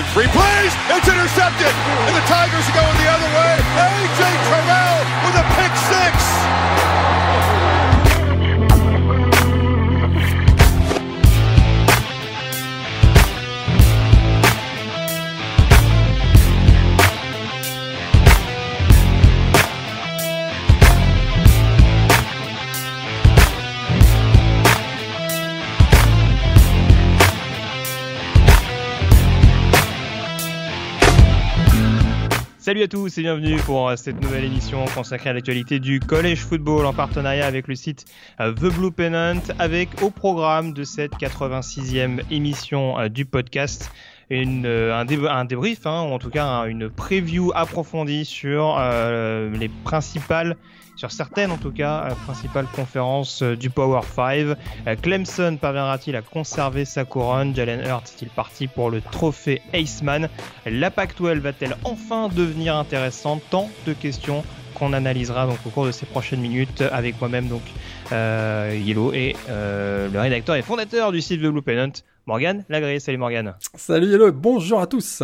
in three plays. It's intercepted. And the Tigers are going the other way. A.J. Terrell Salut à tous et bienvenue pour cette nouvelle émission consacrée à l'actualité du collège football en partenariat avec le site euh, The Blue Pennant avec au programme de cette 86e émission euh, du podcast euh, un, dé un, débrief, hein, ou en tout cas un, une preview approfondie sur euh, les principales, sur certaines en tout cas, euh, principales conférences du Power 5. Clemson parviendra-t-il à conserver sa couronne? Jalen Hurts est-il parti pour le trophée Aceman? La Pac-12 va-t-elle enfin devenir intéressante? Tant de questions qu'on analysera donc au cours de ces prochaines minutes avec moi-même donc euh, Yellow et euh, le rédacteur et fondateur du site The Blue Pennant, Morgan Lagré. Salut Morgan. Salut Yellow, bonjour à tous.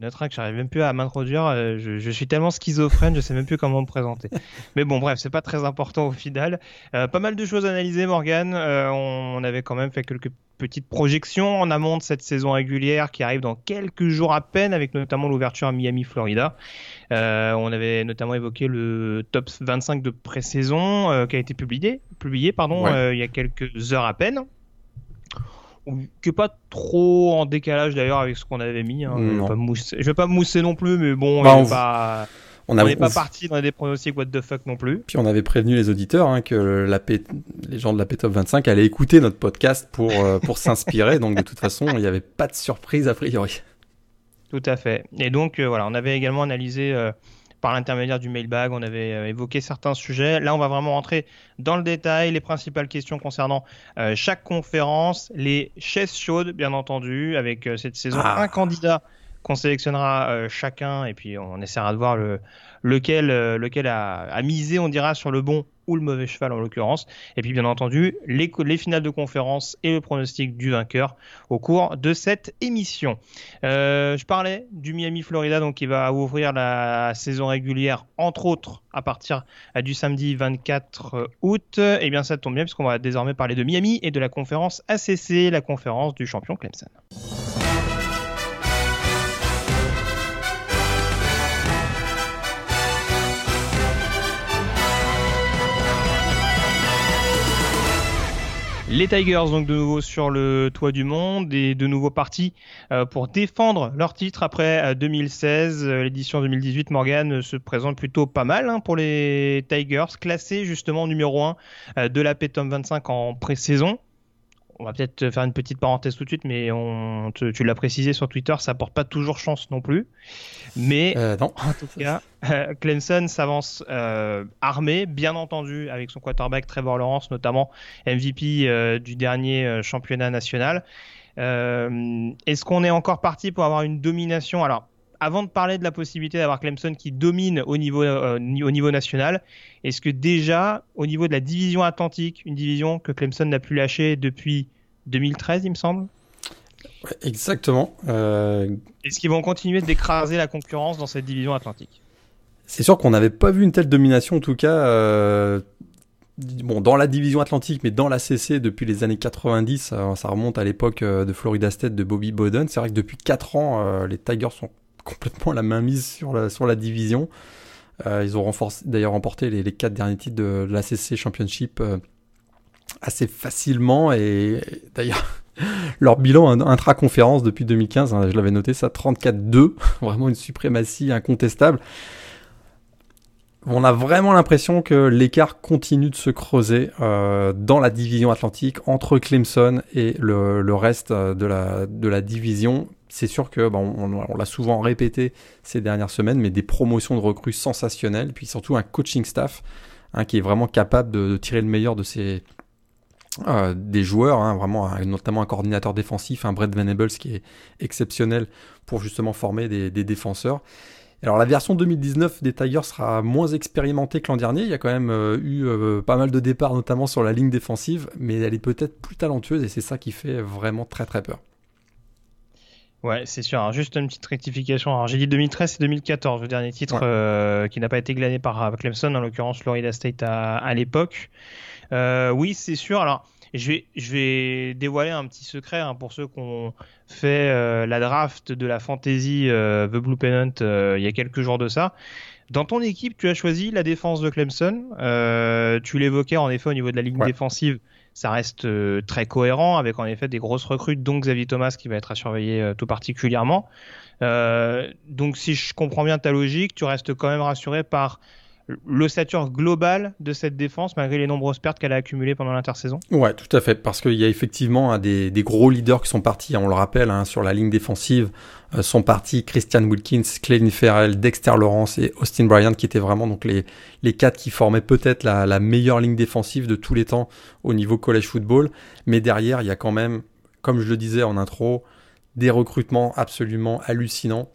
Que j'arrive même plus à m'introduire. euh, Je, je, suis tellement schizophrène, je sais même plus comment me présenter. Mais bon, bref, c'est pas très important au final. Euh, pas mal de choses à analyser, Morgan. Euh, on, on avait quand même fait quelques petites projections en amont de cette saison régulière qui arrive dans quelques jours à peine, avec notamment l'ouverture à Miami, Florida. On avait notamment évoqué le top 25 de pré-saison qui a été publié, publié pardon, Ouais. il y a quelques heures à peine. Qui est pas trop en décalage d'ailleurs avec ce qu'on avait mis. Hein. Je, vais pas mousser, je vais pas mousser non plus, mais bon, Bah, on- pas, n'est pas on- parti dans des pronostics what the fuck non plus. Puis on avait prévenu les auditeurs hein, que la P- les gens de la P-Top 25 allaient écouter notre podcast pour, euh, pour s'inspirer. Donc de toute façon, il n'y avait pas de surprise a priori. Tout à fait. Et donc euh, voilà, on avait également analysé euh, par l'intermédiaire du mailbag, on avait euh, évoqué certains sujets. Là, on va vraiment rentrer dans le détail, les principales questions concernant euh, chaque conférence, les chaises chaudes, bien entendu, avec euh, cette saison Ah. un candidat qu'on sélectionnera euh, chacun, et puis on essaiera de voir le, lequel, euh, lequel a, misé, on dira, sur le bon ou le mauvais cheval en l'occurrence. Et puis bien entendu, les, finales de conférence et le pronostic du vainqueur au cours de cette émission. Euh, je parlais du Miami Florida donc qui va ouvrir la saison régulière entre autres à partir du samedi 24 août. Et bien ça tombe bien puisqu'on va désormais parler de Miami et de la conférence ACC, la conférence du champion Clemson. Les Tigers donc de nouveau sur le toit du monde et de nouveau partis euh, pour défendre leur titre après euh, 2016. Euh, L'édition 2018, Morgan euh, se présente plutôt pas mal hein, pour les Tigers, classés justement numéro 1 euh, de la P-Tom 25 en pré-saison. On va peut-être faire une petite parenthèse tout de suite, mais on, tu, tu l'as précisé sur Twitter, ça porte pas toujours chance non plus. Mais Euh, non. en tout cas, euh, Clemson s'avance euh, armé, bien entendu, avec son quarterback Trevor Lawrence, notamment MVP du dernier championnat national. Est-ce qu'on est encore parti pour avoir une domination? Alors, avant de parler de la possibilité d'avoir Clemson qui domine au niveau, euh, au niveau national, est-ce que déjà, au niveau de la division atlantique, une division que Clemson n'a plus lâchée depuis 2013, il me semble, exactement. Euh, est-ce qu'ils vont continuer d'écraser la concurrence dans cette division atlantique? C'est sûr qu'on n'avait pas vu une telle domination, en tout cas, euh, bon, dans la division atlantique, mais dans la CC depuis les années 90. ça, remonte à l'époque de Florida State de Bobby Bowden. C'est vrai que depuis 4 ans, les Tigers sont complètement la main mise sur la, division. Euh, ils ont d'ailleurs remporté les, 4 derniers titres de, de la CC Championship euh, assez facilement. Et, d'ailleurs, leur bilan in- intra-conférence depuis 2015, hein, je l'avais noté ça, 34-2. Vraiment une suprématie incontestable. On a vraiment l'impression que l'écart continue de se creuser euh, dans la division atlantique entre Clemson et le, reste euh, de la, division. C'est sûr que on, l'a souvent répété ces dernières semaines, mais des promotions de recrues sensationnelles, puis surtout un coaching staff hein, qui est vraiment capable de, tirer le meilleur de ses euh, des joueurs, hein, vraiment notamment un coordinateur défensif, un Brett Venables qui est exceptionnel pour justement former des défenseurs. Alors la version 2019 des Tigers sera moins expérimentée que l'an dernier. Il y a quand même euh, eu euh, pas mal de départs, notamment sur la ligne défensive, mais elle est peut-être plus talentueuse et c'est ça qui fait vraiment très très peur. Ouais, c'est sûr. Alors, juste une petite rectification. Alors, j'ai dit 2013 et 2014, le dernier titre euh, qui n'a pas été glané par Clemson, en l'occurrence Florida State à, à l'époque. Euh, oui, c'est sûr. Alors, je vais, je vais dévoiler un petit secret hein, pour ceux qui ont fait euh, la draft de la fantasy euh, The Blue Pennant il y a quelques jours de ça. Dans ton équipe, tu as choisi la défense de Clemson. tu l'évoquais en effet au niveau de la ligne ouais. défensive ça reste euh, très cohérent avec en effet des grosses recrues, dont Xavier Thomas qui va être à surveiller euh, tout particulièrement. Euh, donc si je comprends bien ta logique, tu restes quand même rassuré par l'ossature globale de cette défense malgré les nombreuses pertes qu'elle a accumulées pendant l'intersaison Ouais, tout à fait, parce qu'il y a effectivement des, gros leaders qui sont partis, hein, on le rappelle, hein, sur la ligne défensive, euh, sont partis Christian Wilkins, Clayton Ferrell, Dexter Lawrence et Austin Bryant, qui étaient vraiment donc les, les quatre qui formaient peut-être la meilleure ligne défensive de tous les temps au niveau college football. Mais derrière, il y a quand même, comme je le disais en intro, des recrutements absolument hallucinants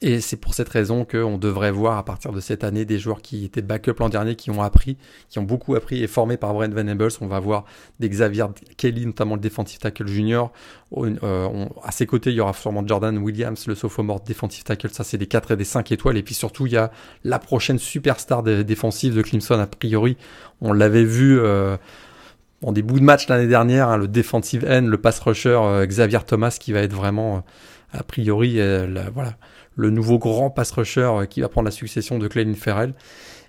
et c'est pour cette raison qu'on devrait voir à partir de cette année des joueurs qui étaient backup l'an dernier, qui ont appris, qui ont beaucoup appris et formés par Brent Venables. On va voir des Xavier Kelly, notamment le defensive tackle junior. Euh, à ses côtés, il y aura sûrement Jordan Williams, le sophomore defensive tackle. Ça, c'est des 4 et des 5 étoiles. Et puis surtout, il y a la prochaine superstar défensive de Clemson, a priori. On l'avait vu... Euh, en des bouts de match l'année dernière, hein, le defensive end, le pass rusher euh, Xavier Thomas qui va être vraiment, a priori, la, voilà, le nouveau grand pass rusher euh, qui va prendre la succession de Clayton Ferrell.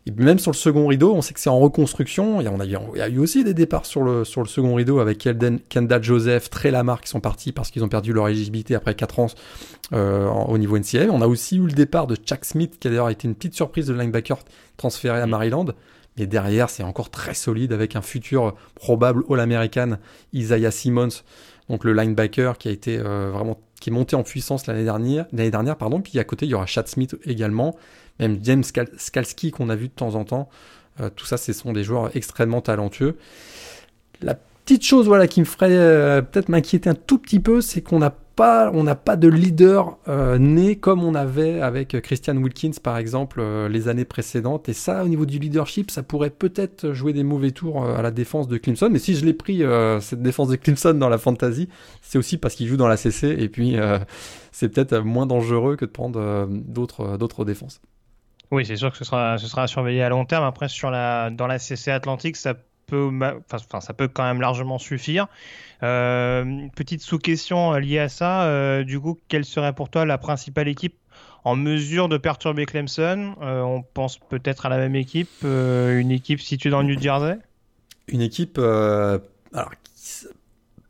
Et même sur le second rideau, on sait que c'est en reconstruction. Il y, a, il y a eu aussi des départs sur le, sur le second rideau avec Kelden, Kendall Joseph, Trey Lamar qui sont partis parce qu'ils ont perdu leur éligibilité après 4 ans euh, au niveau NCAA. On a aussi eu le départ de Chuck Smith qui a d'ailleurs été une petite surprise de linebacker transféré à Maryland. Mais derrière, c'est encore très solide avec un futur probable All-American Isaiah Simmons, donc le linebacker qui a été euh, vraiment qui est monté en puissance l'année dernière, l'année dernière pardon. Puis à côté, il y aura Chad Smith également, même James Skalski qu'on a vu de temps en temps. Euh, tout ça, ce sont des joueurs extrêmement talentueux. Petite chose voilà qui me ferait euh, peut-être m'inquiéter un tout petit peu, c'est qu'on n'a pas, on n'a pas de leader euh, né comme on avait avec Christian Wilkins par exemple euh, les années précédentes. Et ça, au niveau du leadership, ça pourrait peut-être jouer des mauvais tours à la défense de Clemson. Mais si je l'ai pris cette défense de Clemson dans la fantasy, c'est aussi parce qu'il joue dans la CC et puis c'est peut-être moins dangereux que de prendre d'autres d'autres défenses. Oui, c'est sûr que ce sera, ce sera surveillé à long terme. Après, sur la, dans la CC Atlantique, ça peut, enfin, ça peut quand même largement suffire. Euh, petite sous-question liée à ça, euh, du coup, quelle serait pour toi la principale équipe en mesure de perturber Clemson? Euh, On pense peut-être à la même équipe, euh, une équipe située dans le New Jersey? Une équipe, euh, alors,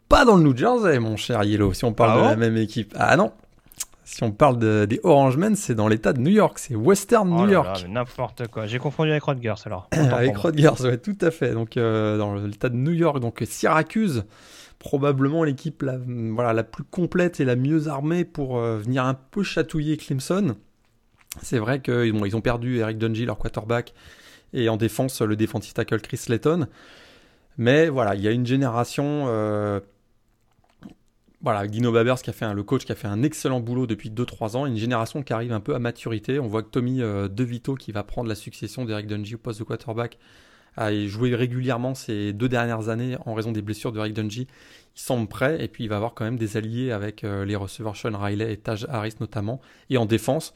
pas dans le New Jersey, mon cher Yellow, si on parle Ah de bon? la même équipe. Ah non si on parle de- des Orange Men, c'est dans l'état de New York, c'est Western Oh New York. N'importe quoi. J'ai confondu avec Rodgers alors. Avec moi. Rutgers, ouais, tout à fait. Donc, euh, dans l'état de New York, donc Syracuse, probablement l'équipe la, voilà, la plus complète et la mieux armée pour euh, venir un peu chatouiller Clemson. C'est vrai qu'ils bon, ils ont perdu Eric Dungy, leur quarterback, et en défense, le défensif tackle Chris Slayton. Mais voilà, il y a une génération. euh, voilà, Dino Babers qui a fait le coach qui a fait un excellent boulot depuis 2-3 ans, une génération qui arrive un peu à maturité. On voit que Tommy euh, DeVito qui va prendre la succession d'Eric Dungy au poste de quarterback a joué régulièrement ces deux dernières années en raison des blessures de Eric Dungy. Il semble prêt et puis il va avoir quand même des alliés avec euh, les receveurs Sean Riley et Taj Harris notamment. Et en défense,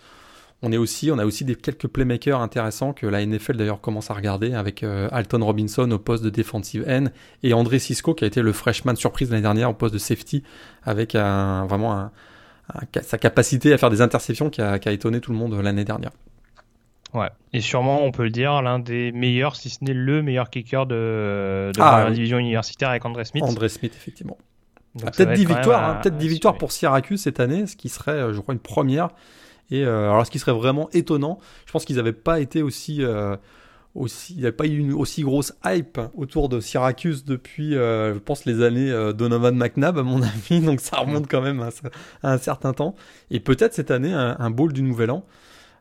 on, est aussi, on a aussi des, quelques playmakers intéressants que la NFL d'ailleurs commence à regarder avec euh, Alton Robinson au poste de defensive end et André Cisco qui a été le freshman surprise l'année dernière au poste de safety avec un, vraiment un- un- sa capacité à faire des interceptions qui a, qui a étonné tout le monde l'année dernière. Ouais. Et sûrement, on peut le dire, l'un des meilleurs, si ce n'est le meilleur kicker de, de Ah, oui. division universitaire avec André Smith. André Smith effectivement. Ah, peut-être être 10 quand même victoires, hein, peut-être à 10 victoires pour Syracuse cette année, ce qui serait, euh, je crois, une première. Et euh, alors, ce qui serait vraiment étonnant, je pense qu'ils n'avaient pas été aussi, euh, il n'y avait pas eu une aussi grosse hype autour de Syracuse depuis, euh, je pense, les années Donovan McNabb, à mon avis. Donc, ça remonte quand même à, un certain temps. Et peut-être cette année un, un bowl du Nouvel An.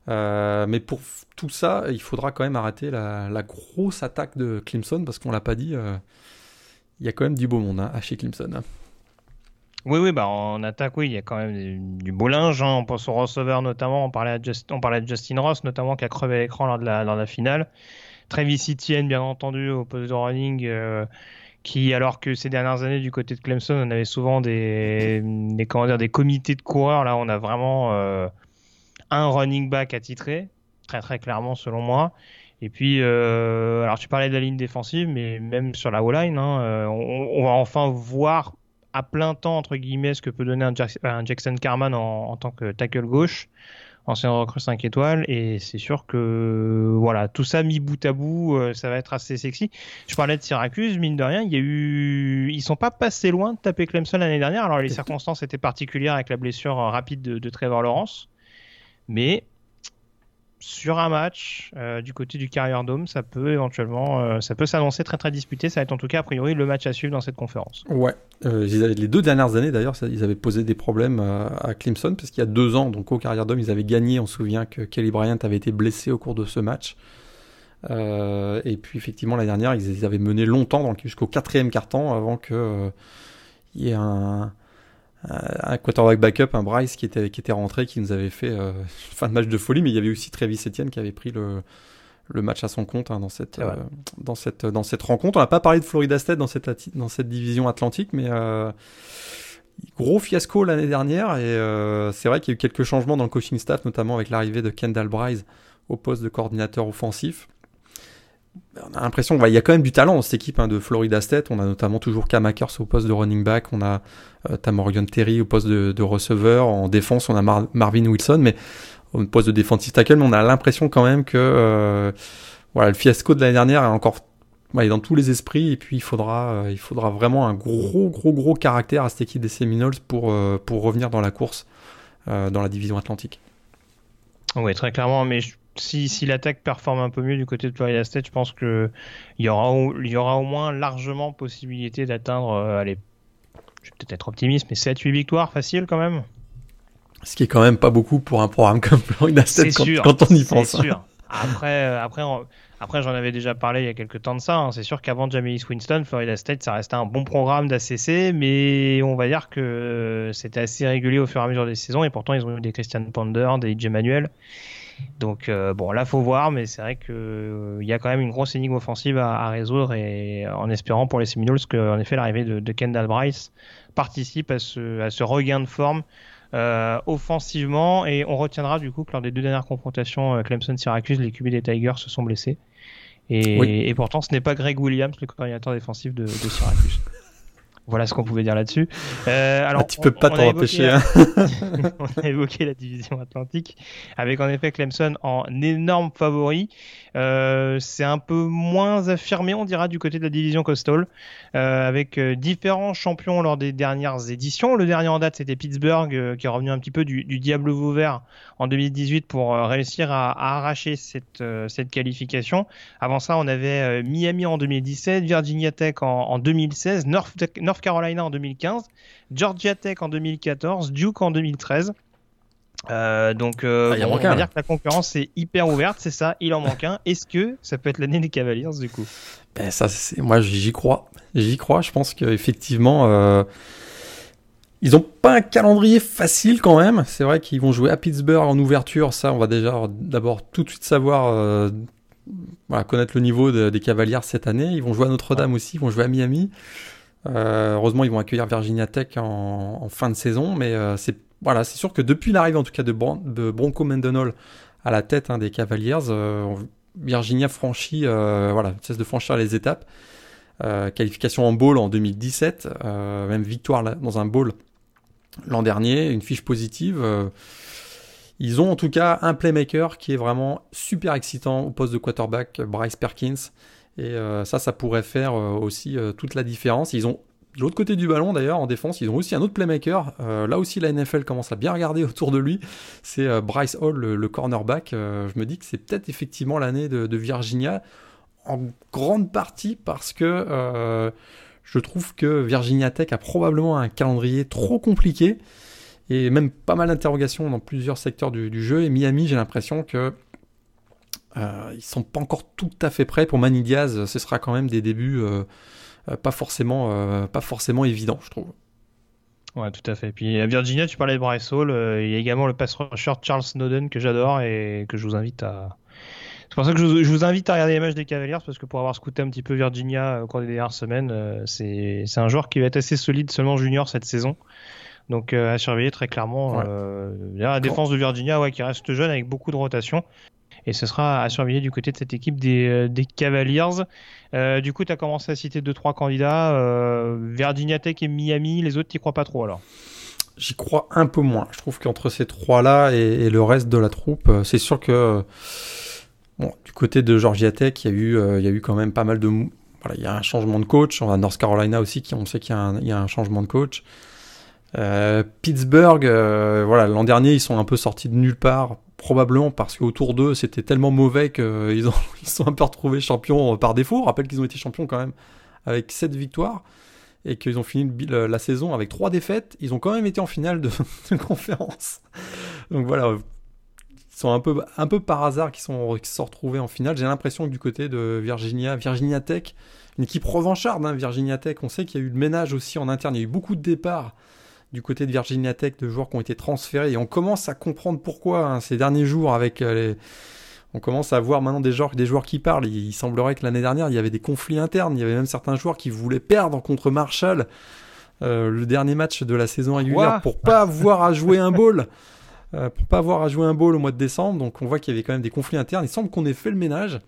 Mais pour tout ça, il faudra quand même arrêter la, grosse attaque de Clemson parce qu'on l'a pas dit. il y a quand même du beau monde hein, à chez Clemson. hein. Oui, oui, bah en attaque, oui, il y a quand même du, beau linge. hein. On pense au receveur notamment. On parlait, on parlait de Justin Ross notamment qui a crevé l'écran lors lors de la finale. Travis Etienne, bien entendu, au poste de running, euh, qui, alors que ces dernières années du côté de Clemson, on avait souvent des, des, comment dire, des comités de coureurs. Là, on a vraiment euh, un running back attitré, très très clairement selon moi. Et puis, euh, alors tu parlais de la ligne défensive, mais même sur la O-line, hein, on, va enfin voir à plein temps, entre guillemets, ce que peut donner un, un Jackson Carman en, en, tant que tackle gauche ancien recrue 5 étoiles. Et c'est sûr que voilà tout ça mis bout à bout euh, ça va être assez sexy. Je parlais de Syracuse mine de rien il y a eu ils sont pas passés loin de taper Clemson l'année dernière. Alors les circonstances étaient particulières avec la blessure rapide de, de Trevor Lawrence. Mais sur un match euh, du côté du Carrier Dome, ça peut éventuellement, euh, s'annoncer très très disputé. Ça va être en tout cas a priori le match à suivre dans cette conférence. Ouais, euh, les deux dernières années d'ailleurs, ils avaient posé des problèmes à, Clemson parce qu'il y a deux ans, donc au Carrier Dome, ils avaient gagné. On se souvient que Kelly Bryant avait été blessé au cours de ce match. Et puis effectivement l'année dernière, ils, avaient mené longtemps, jusqu'au quatrième quart-temps, avant que il y ait un un quarterback backup, un Bryce qui était, qui était rentré, qui nous avait fait euh, fin de match de folie, mais il y avait aussi Travis Etienne qui avait pris le, le match à son compte hein, dans, cette, euh, dans, cette, dans cette rencontre. On n'a pas parlé de Florida State dans cette, dans cette division atlantique, mais euh, gros fiasco l'année dernière, et euh, c'est vrai qu'il y a eu quelques changements dans le coaching staff, notamment avec l'arrivée de Kendall Bryce au poste de coordinateur offensif on a l'impression qu'il y a quand même du talent dans cette équipe hein, de Florida State. On a notamment toujours Cam Akers au poste de running back. On a euh, Tamorion Terry au poste de, receveur. En défense, on a Mar Marvin Wilson, mais au poste de defensive tackle. Mais on a l'impression quand même que euh, le fiasco de l'année dernière est encore dans tous les esprits. Et puis il faudra, euh, il faudra vraiment un gros, gros, gros caractère à cette équipe des Seminoles pour, euh, revenir dans la course dans la division atlantique. Oui, très clairement. Mais je si, si l'attaque performe un peu mieux du côté de Florida State, je pense qu'il y, aura, il y aura au moins largement possibilité d'atteindre, euh, allez, je vais peut-être être optimiste, mais 7-8 victoires facile quand même. Ce qui est quand même pas beaucoup pour un programme comme Florida State quand, sûr, quand, on y pense. C'est sûr. Après, euh, après, après j'en avais déjà parlé il y a quelques temps de ça. Hein. C'est sûr qu'avant Jameis Winston, Florida State, ça restait un bon programme d'ACC, mais on va dire que c'était assez régulier au fur et à mesure des saisons, et pourtant ils ont eu des Christian Ponder, des EJ Manuel. Donc euh, bon, là faut voir, mais c'est vrai qu'il euh, y a quand même une grosse énigme offensive à, à, résoudre et en espérant pour les Seminoles qu'en effet l'arrivée de, de, Kendall Bryce participe à ce, à ce regain de forme euh, offensivement et on retiendra du coup que lors des deux dernières confrontations euh, Clemson-Syracuse, les QB des Tigers se sont blessés et, oui. et pourtant ce n'est pas Greg Williams, le coordinateur défensif de, de Syracuse. Voilà ce qu'on pouvait dire là-dessus. Euh, alors, ah, tu peux pas t'en empêcher. Hein. on a évoqué la division atlantique avec en effet Clemson en énorme favori. Euh, c'est un peu moins affirmé, on dira, du côté de la division Coastal, euh, avec euh, différents champions lors des dernières éditions. Le dernier en date, c'était Pittsburgh, qui est revenu un petit peu du, du diable vauvert en 2018 pour réussir à, arracher cette, qualification. Avant ça, on avait Miami en 2017, Virginia Tech en, en 2016, North, North Carolina en 2015, Georgia Tech en 2014, Duke en 2013. Euh, donc, euh, ah, bon, on va un. dire que la concurrence est hyper ouverte, c'est ça. Il en manque un. Est-ce que ça peut être l'année des Cavaliers du coup? Ben, ça, moi, j'y crois. J'y crois. Je pense qu'effectivement, euh, ils n'ont pas un calendrier facile quand même. C'est vrai qu'ils vont jouer à Pittsburgh en ouverture. Ça, on va déjà d'abord tout de suite savoir, euh, voilà, connaître le niveau de, des Cavaliers cette année. Ils vont jouer à Notre-Dame ouais. aussi. Ils vont jouer à Miami. Euh, heureusement, ils vont accueillir Virginia Tech en, en fin de saison, mais c'est voilà, c'est sûr que depuis l'arrivée en tout cas de, Bron de Bronco Mendenhall à la tête hein, des Cavaliers, euh, Virginia franchit, euh, voilà, cesse de franchir les étapes. Euh, qualification en bowl en 2017, euh, même victoire dans un bowl l'an dernier, une fiche positive. Ils ont en tout cas un playmaker qui est vraiment super excitant au poste de quarterback, Bryce Perkins. Et ça, ça pourrait faire aussi toute la différence. Ils ont de l'autre côté du ballon, d'ailleurs, en défense, ils ont aussi un autre playmaker. Euh, là aussi, la NFL commence à bien regarder autour de lui. C'est euh, Bryce Hall, le, cornerback. Euh, je me dis que c'est peut-être effectivement l'année de, Virginia, en grande partie parce que je trouve que Virginia Tech a probablement un calendrier trop compliqué et même pas mal d'interrogations dans plusieurs secteurs du, jeu. Et Miami, j'ai l'impression que ils sont pas encore tout à fait prêts pour Manny Diaz. Ce sera quand même des débuts pas forcément, euh, pas forcément évident, je trouve. Ouais, tout à fait. Puis à Virginia, tu parlais de Bryce Hall. Euh, il y a également le pass rusher Charles Snowden que j'adore et que je vous invite à C'est pour ça que je vous, invite à regarder les matchs des Cavaliers parce que pour avoir scouté un petit peu Virginia au cours des dernières semaines, c'est un joueur qui va être assez solide seulement junior cette saison. Donc à surveiller très clairement. la défense de Virginia ouais, qui reste jeune avec beaucoup de rotation et ce sera à surveiller du côté de cette équipe des, euh, Cavaliers. Euh, du coup, tu as commencé à citer deux trois candidats, euh, Virginia Tech et Miami. Les autres, tu crois pas trop alors? J'y crois un peu moins. Je trouve qu'entre ces trois-là et, le reste de la troupe, c'est sûr que du côté de Georgia Tech, il y a eu, y a eu quand même pas mal de voilà, il y a un changement de coach. On a North Carolina aussi, on sait qu'il y, a un changement de coach. Pittsburgh, voilà, l'an dernier, ils sont un peu sortis de nulle part probablement parce qu'autour d'eux c'était tellement mauvais qu'ils ont, ils sont un peu retrouvés champions par défaut. On rappelle qu'ils ont été champions quand même avec 7 victoires et qu'ils ont fini la saison avec 3 défaites. Ils ont quand même été en finale de, conférence. Donc voilà, ils sont un peu, un peu par hasard qui sont, qui sont retrouvés en finale. J'ai l'impression que du côté de Virginia, Virginia Tech, une équipe revancharde, hein, Virginia Tech, on sait qu'il y a eu le ménage aussi en interne, il y a eu beaucoup de départs du côté de Virginia Tech de joueurs qui ont été transférés et on commence à comprendre pourquoi hein, ces derniers jours avec euh, les... On commence à voir maintenant des joueurs, des joueurs qui parlent. Il, semblerait que l'année dernière, il y avait des conflits internes. Il y avait même certains joueurs qui voulaient perdre contre Marshall euh, le dernier match de la saison régulière pour pas avoir à jouer un ball. Euh, pour pas avoir à jouer un ball au mois de décembre. Donc on voit qu'il y avait quand même des conflits internes. Il semble qu'on ait fait le ménage.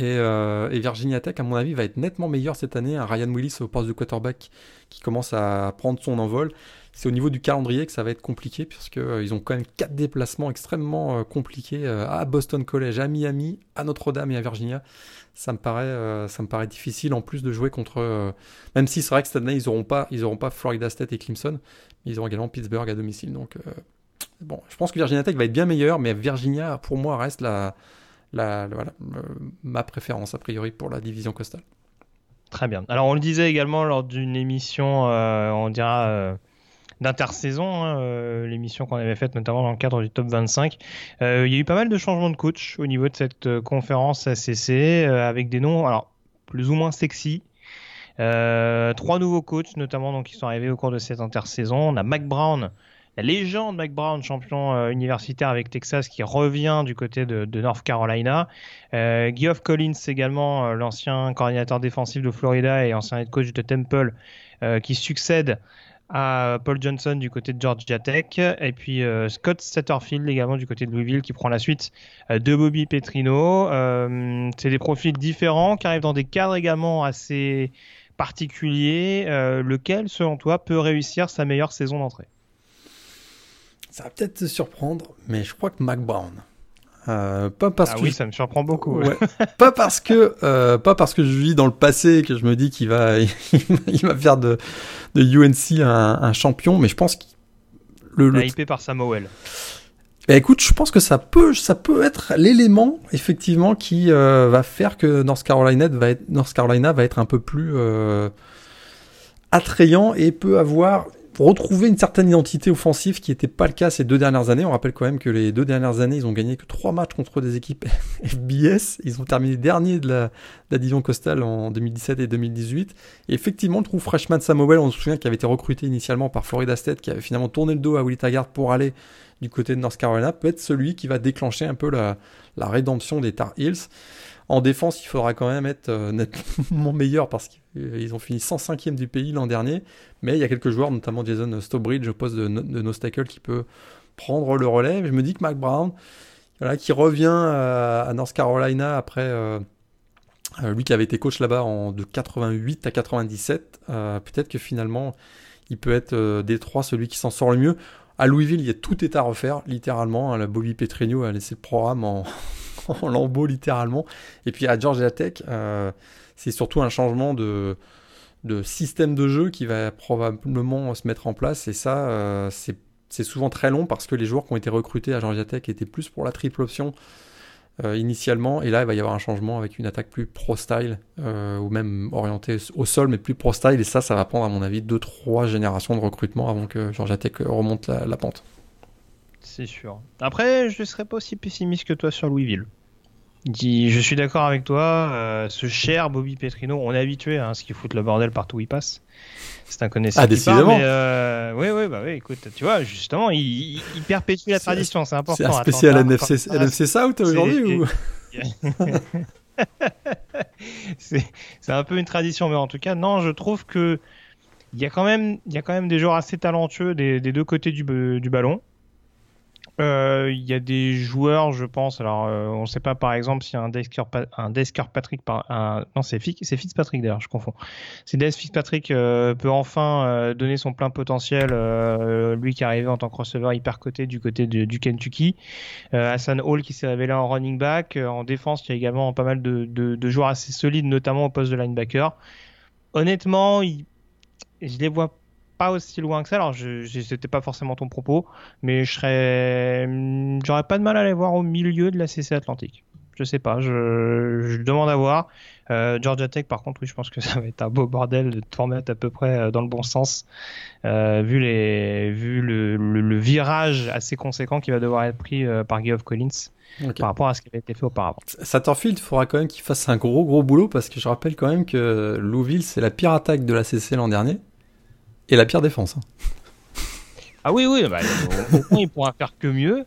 Euh, et, Virginia Tech, à mon avis, va être nettement meilleur cette année. Un Ryan Willis au poste de quarterback qui commence à prendre son envol. C'est au niveau du calendrier que ça va être compliqué, puisqu'ils euh, ont quand même quatre déplacements extrêmement euh, compliqués à Boston College, à Miami, à Notre-Dame et à Virginia. Ça me paraît, ça me paraît difficile en plus de jouer contre. même si c'est vrai que cette année ils n'auront pas, pas Florida State et Clemson, mais ils auront également Pittsburgh à domicile. Donc bon, je pense que Virginia Tech va être bien meilleur, mais Virginia pour moi reste la la, voilà, ma préférence a priori pour la division costale. Très bien. Alors on le disait également lors d'une émission, euh, on dira euh, d'intersaison, hein, euh, l'émission qu'on avait faite notamment dans le cadre du top 25. il y a eu pas mal de changements de coach au niveau de cette conférence ACC avec des noms, alors plus ou moins sexy. trois nouveaux coachs notamment donc qui sont arrivés au cours de cette intersaison. On a Mac Brown la légende Mike Brown, champion euh, universitaire avec Texas, qui revient du côté de, North Carolina. Euh, Geoff Collins également, euh, l'ancien coordinateur défensif de Florida et ancien head coach de Temple, euh, qui succède à Paul Johnson du côté de Georgia Tech. Et puis Scott Satterfield également du côté de Louisville qui prend la suite de Bobby Petrino. C'est des profils différents qui arrivent dans des cadres également assez particuliers. lequel, selon toi, peut réussir sa meilleure saison d'entrée? Ça va peut-être te surprendre, mais je crois que Mac Brown. Euh, pas parce ah que oui, ça me surprend beaucoup. pas parce que euh, pas parce que je vis dans le passé que je me dis qu'il va il va faire de de UNC un, champion, mais je pense qu'il le, le... hypé par Samuel. Bah, écoute, je pense que ça peut ça peut être l'élément effectivement qui euh, va faire que North Carolina va être North Carolina va être un peu plus attrayant et peut avoir retrouver une certaine identité offensive qui n'était pas le cas ces deux dernières années. On rappelle quand même que les deux dernières années, ils ont gagné que trois matchs contre des équipes FBS. Ils ont terminé dernier de la, division costale en 2017 et 2018. Et effectivement, le trou freshman Samuel, on se souvient qu'il avait été recruté initialement par Florida State, qui avait finalement tourné le dos à Willie Taggart pour aller du côté de North Carolina, peut être celui qui va déclencher un peu la, la rédemption des Tar Heels. En défense, il faudra quand même être euh, nettement meilleur parce qu'ils ont fini 105e du pays l'an dernier. Mais il y a quelques joueurs, notamment Jason Stobridge au poste de, de qui peut prendre le relais. je me dis que Mac Brown, qui revient euh, à North Carolina après euh, lui qui avait été coach là-bas en de 88 à 97, peut-être que finalement il peut être des trois celui qui s'en sort le mieux. À Louisville, il y a tout est à refaire, littéralement. La Bobby Petrino a laissé le programme en, en lambeaux littéralement. Et puis à Georgia Tech, euh, c'est surtout un changement de, de système de jeu qui va probablement se mettre en place. Et ça, euh, c'est souvent très long parce que les joueurs qui ont été recrutés à Georgia Tech étaient plus pour la triple option. Euh, initialement, et là il va y avoir un changement avec une attaque plus pro-style, ou même orientée au sol, mais plus pro-style, et ça, ça va prendre à mon avis 2-3 générations de recrutement avant que Georgia Tech remonte la pente. C'est sûr. Après, je ne serais pas aussi pessimiste que toi sur Louisville je suis d'accord avec toi, euh, ce cher Bobby Petrino, on est habitué à hein, ce qu'il fout le bordel partout où il passe. C'est un connaisseur. Ah, décidément. Euh, oui, oui, bah oui, écoute, tu vois, justement, il, perpétue la tradition, c'est important. C'est un spécial NFC, NFC South aujourd'hui ou c'est un peu une tradition, mais en tout cas, non, je trouve que il y a quand même, il y a quand même des joueurs assez talentueux des, des deux côtés du, du ballon. Euh, il y a des joueurs, je pense. Alors, euh, on ne sait pas, par exemple, si un Desker, un Patrick, un, non, c'est Fitzpatrick d'ailleurs, je confonds. Si Des Fitzpatrick euh, peut enfin donner son plein potentiel, lui qui est arrivé en tant que receveur hyper coté du côté du Kentucky. Hassan Hall qui s'est révélé en running back. en défense, il y a également pas mal de, de, de, joueurs assez solides, notamment au poste de linebacker. Honnêtement, il, je les vois pas aussi loin que ça. Alors, c'était pas forcément ton propos, mais je serais, j'aurais pas de mal à les voir au milieu de la CC Atlantique. Je sais pas, je, je demande à voir. Euh, Georgia Tech, par contre, oui, je pense que ça va être un beau bordel de te remettre à peu près euh, dans le bon sens, euh, vu les, vu le, le, virage assez conséquent qui va devoir être pris euh, par Geoff Collins. par rapport à ce qui avait été fait auparavant. Satterfield, il faudra quand même qu'il fasse un gros gros boulot parce que je rappelle quand même que Louisville, c'est la pire attaque de la CC l'an dernier et la pire défense. Hein. Ah oui, oui, bah, au, il pourra faire que mieux.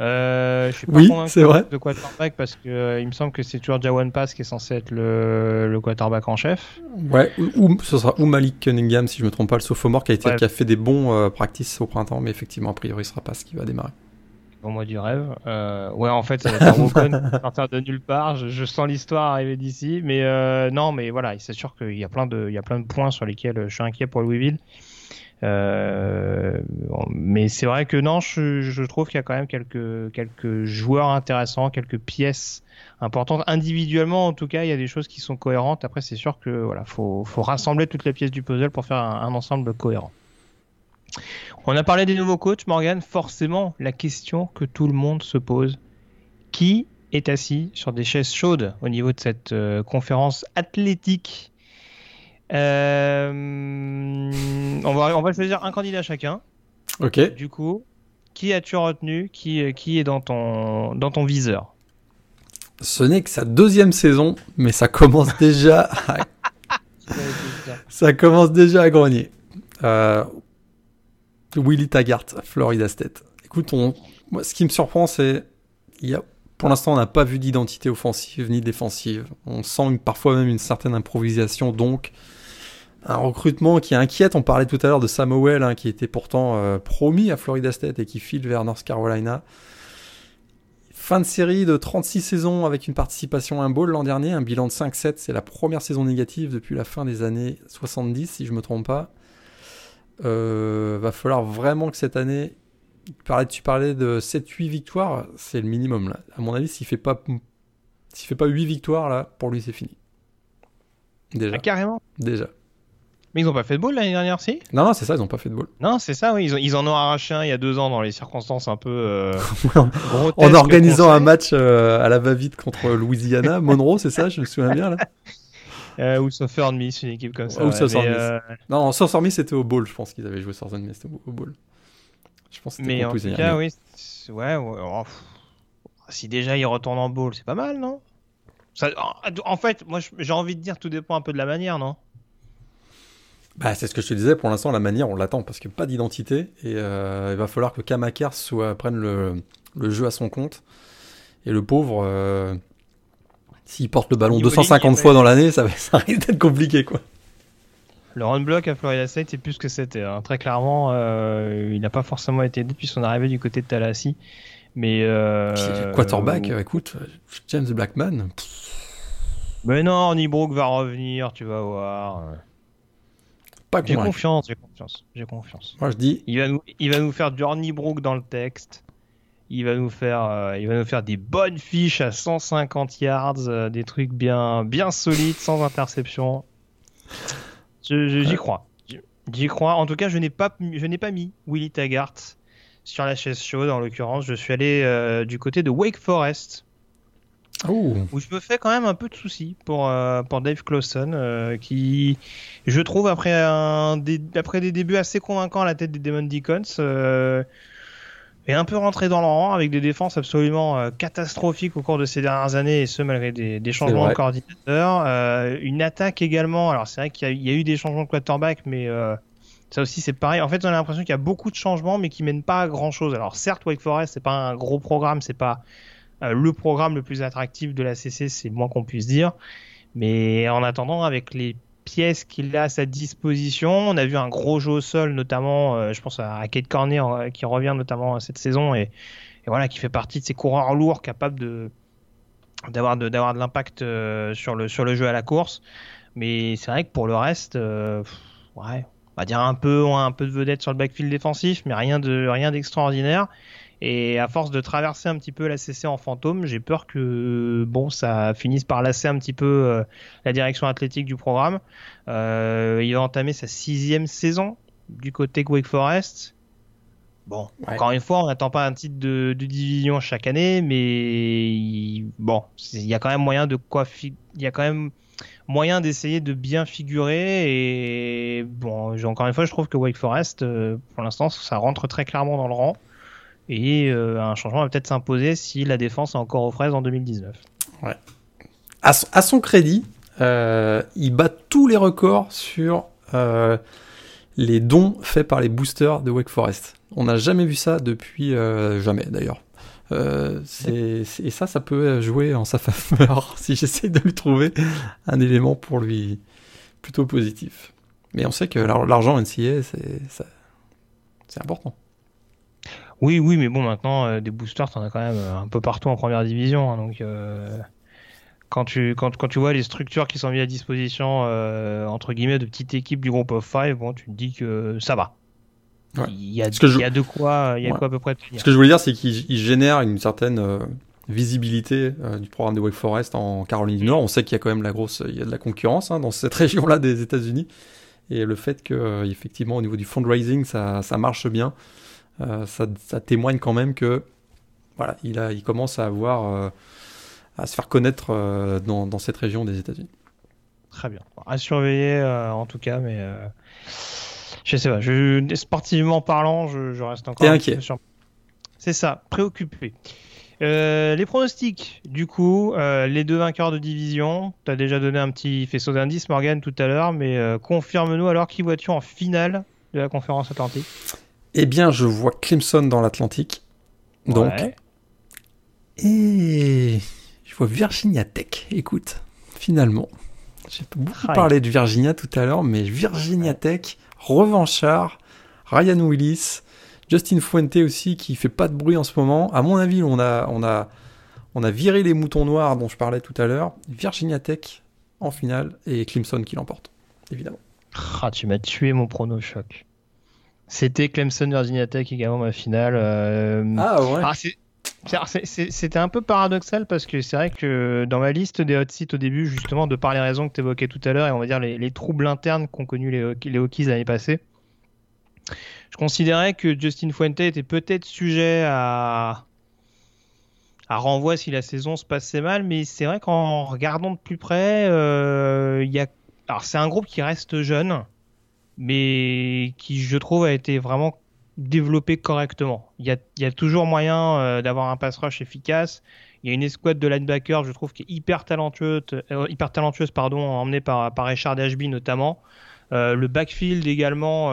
Euh, je suis pas oui, c'est vrai. de quarterback parce que euh, il me semble que c'est toujours Jawan Pass qui est censé être le, le quarterback en chef. Ouais, ou, ce sera ou Malik Cunningham si je me trompe pas, le sophomore qui a, été, qui a fait des bons euh, practices au printemps, mais effectivement a priori ce sera pas ce qui va démarrer. Bon, moi du rêve. Euh, ouais, en fait, ça va être partir de nulle part. Je, je sens l'histoire arriver d'ici, mais euh, non, mais voilà, c'est sûr qu'il y a plein de, il y a plein de points sur lesquels je suis inquiet pour Louisville. Euh, mais c'est vrai que non, je, je trouve qu'il y a quand même quelques quelques joueurs intéressants, quelques pièces importantes individuellement. En tout cas, il y a des choses qui sont cohérentes. Après, c'est sûr que voilà, faut faut rassembler toutes les pièces du puzzle pour faire un, un ensemble cohérent. On a parlé des nouveaux coachs, Morgan. Forcément, la question que tout le monde se pose qui est assis sur des chaises chaudes au niveau de cette euh, conférence athlétique? Euh, on, va, on va choisir un candidat chacun. Ok. Du coup, qui as-tu retenu? Qui, qui est dans ton, dans ton viseur? Ce n'est que sa deuxième saison, mais ça commence déjà à... ça commence déjà à grogner. Euh, Willy Taggart, Florida State. Écoute. Moi, ce qui me surprend, c'est a... pour l'instant, on n'a pas vu d'identité offensive ni défensive. On sent parfois même une certaine improvisation, donc un recrutement qui inquiète. On parlait tout à l'heure de Samuel, hein, qui était pourtant euh, promis à Florida State et qui file vers North Carolina. Fin de série de 36 saisons avec une participation à un bowl l'an dernier, un bilan de 5-7. C'est la première saison négative depuis la fin des années 70, si je ne me trompe pas. Euh, va falloir vraiment que cette année, tu parlais de 7-8 victoires, c'est le minimum là. À mon avis, s'il fait pas s'il fait pas 8 victoires là, pour lui c'est fini. Déjà. Ah, carrément. Déjà. Mais ils ont pas fait de bowl l'année dernière, si? Non, non, c'est ça, ils ont pas fait de bowl. Non, c'est ça, oui. Ils, ils, en ont arraché un il y a deux ans dans les circonstances un peu. Euh, en organisant un match euh, à la va-vite contre Louisiana, Monroe, c'est ça, je me souviens bien là? Euh, ou Southern Miss, une équipe comme ça. Ou ouais. Euh... Non, Southern Miss c'était au bowl, je pense qu'ils avaient joué Southern Miss au bowl. Je pense que Mais en tout cas, oui. Ouais, ouais oh, si déjà ils retournent en bowl, c'est pas mal, non? Ça, En fait, moi j'ai envie de dire tout dépend un peu de la manière, non? Bah, c'est ce que je te disais, pour l'instant, la manière, on l'attend parce que pas d'identité et euh, il va falloir que Kamakar soit, prenne le, le, jeu à son compte. Et le pauvre, euh, s'il porte le ballon 250 fois dans l'année, ça, ça risque d'être compliqué, quoi. Le run block à Florida State, c'est plus que c'était. Hein. Très clairement, euh, il n'a pas forcément été depuis son arrivée du côté de Tallahassee. Mais. Euh, quarterback, écoute, James Blackman. Mais non, Nibrook va revenir, tu vas voir. J'ai confiance, j'ai confiance, j'ai confiance. Moi je dis. Il va nous, il va nous faire du Brook dans le texte. Il va nous faire, euh, il va nous faire des bonnes fiches à 150 yards, euh, des trucs bien, bien solides, sans interception. J'y je, crois. J'y crois. En tout cas, je n'ai pas, je n'ai pas mis Willy Taggart sur la chaise chaude. En l'occurrence, je suis allé euh, du côté de Wake Forest Oh. Où je me fais quand même un peu de soucis pour, euh, pour Dave Clawson, euh, qui, je trouve, après, un, des, après des débuts assez convaincants à la tête des Demon Deacons, est un peu rentré dans le rang avec des défenses absolument euh, catastrophiques au cours de ces dernières années, et ce malgré des, des changements de coordinateur. Euh, une attaque également, alors c'est vrai qu'il y, y, a eu des changements de quarterback, mais ça aussi c'est pareil. En fait, on a l'impression qu'il y a beaucoup de changements, mais qui mènent pas à grand chose. Alors certes, Wake Forest, c'est pas un gros programme, c'est pas le programme le plus attractif de la CC, c'est moins qu'on puisse dire. Mais en attendant, avec les pièces qu'il a à sa disposition, on a vu un gros jeu au sol, notamment, je pense à Kate Cornet qui revient notamment cette saison et, voilà, qui fait partie de ces coureurs lourds capables de d'avoir de, l'impact sur le sur le jeu à la course. Mais c'est vrai que pour le reste, ouais, on va dire un peu un peu de vedette sur le backfield défensif, mais rien de rien d'extraordinaire. Et à force de traverser un petit peu la CC en fantôme, j'ai peur que bon, ça finisse par lasser un petit peu euh, la direction athlétique du programme. Euh, il va entamer sa sixième saison du côté Wake Forest. Bon, encore une fois, on n'attend pas un titre de, division chaque année, mais bon, il y a quand même moyen de quoi, il y a quand même moyen d'essayer de bien figurer. Et bon, encore une fois, je trouve que Wake Forest, euh, pour l'instant, ça rentre très clairement dans le rang. Et euh, un changement va peut-être s'imposer si la défense est encore aux fraises en 2019. Ouais. À, son, crédit, euh, il bat tous les records sur euh, les dons faits par les boosters de Wake Forest. On n'a jamais vu ça depuis jamais d'ailleurs. et ça, ça peut jouer en sa faveur si j'essaie de lui trouver un élément pour lui plutôt positif. Mais on sait que l'argent NCA, c'est important. Oui, oui, mais bon, maintenant, euh, des boosters, t'en as quand même euh, un peu partout en première division. Hein, donc, euh, quand, tu, quand, quand, tu vois les structures qui sont mises à disposition, entre guillemets, de petites équipes du groupe of five, bon, tu te dis que ça va. Il, y a, il y a de quoi, il y a quoi à peu près Ce que je voulais dire, c'est qu'il génère une certaine visibilité du programme de Wake Forest en Caroline du Nord. On sait qu'il y a quand même la grosse, il y a de la concurrence hein, dans cette région-là des États-Unis. Et le fait que, effectivement, au niveau du fundraising, ça, ça marche bien. Euh, ça, témoigne quand même que voilà, il, a, il commence à avoir euh, à se faire connaître euh, dans, cette région des États-Unis. Très bien. À surveiller en tout cas, mais je sais pas. Je, sportivement parlant, je, reste encore. inquiet. C'est ça, préoccupé. les pronostics, du coup, les deux vainqueurs de division. Tu as déjà donné un petit faisceau d'indices, Morgan, tout à l'heure, mais confirme-nous alors qui vois-tu en finale de la conférence Atlantique? Eh bien, je vois Clemson dans l'Atlantique. Donc. Et je vois Virginia Tech. Écoute, finalement. J'ai beaucoup parlé de Virginia tout à l'heure, mais Virginia Tech, revanchard, Ryan Willis, Justin Fuente aussi, qui fait pas de bruit en ce moment. À mon avis, on a, on a, on a viré les moutons noirs dont je parlais tout à l'heure. Virginia Tech en finale et Clemson qui l'emporte, évidemment. Ah, tu m'as tué mon prono choc. C'était Clemson Virginia Tech également ma finale. Euh, ah ouais. Ah, c'était un peu paradoxal parce que c'est vrai que dans ma liste des hot sites au début, justement, de par les raisons que tu évoquais tout à l'heure et on va dire les, troubles internes qu'ont connus les, les Hokies l'année passée, je considérais que Justin Fuente était peut-être sujet à, à renvoi si la saison se passait mal, mais c'est vrai qu'en regardant de plus près, euh, il y a... alors c'est un groupe qui reste jeune mais qui, je trouve, a été vraiment développé correctement. Il y a, toujours moyen euh, d'avoir un pass rush efficace. Il y a une escouade de linebackers, je trouve, qui est hyper talentueuse, euh, hyper talentueuse pardon, emmenée par, par Richard Ashby notamment. Euh, le backfield également,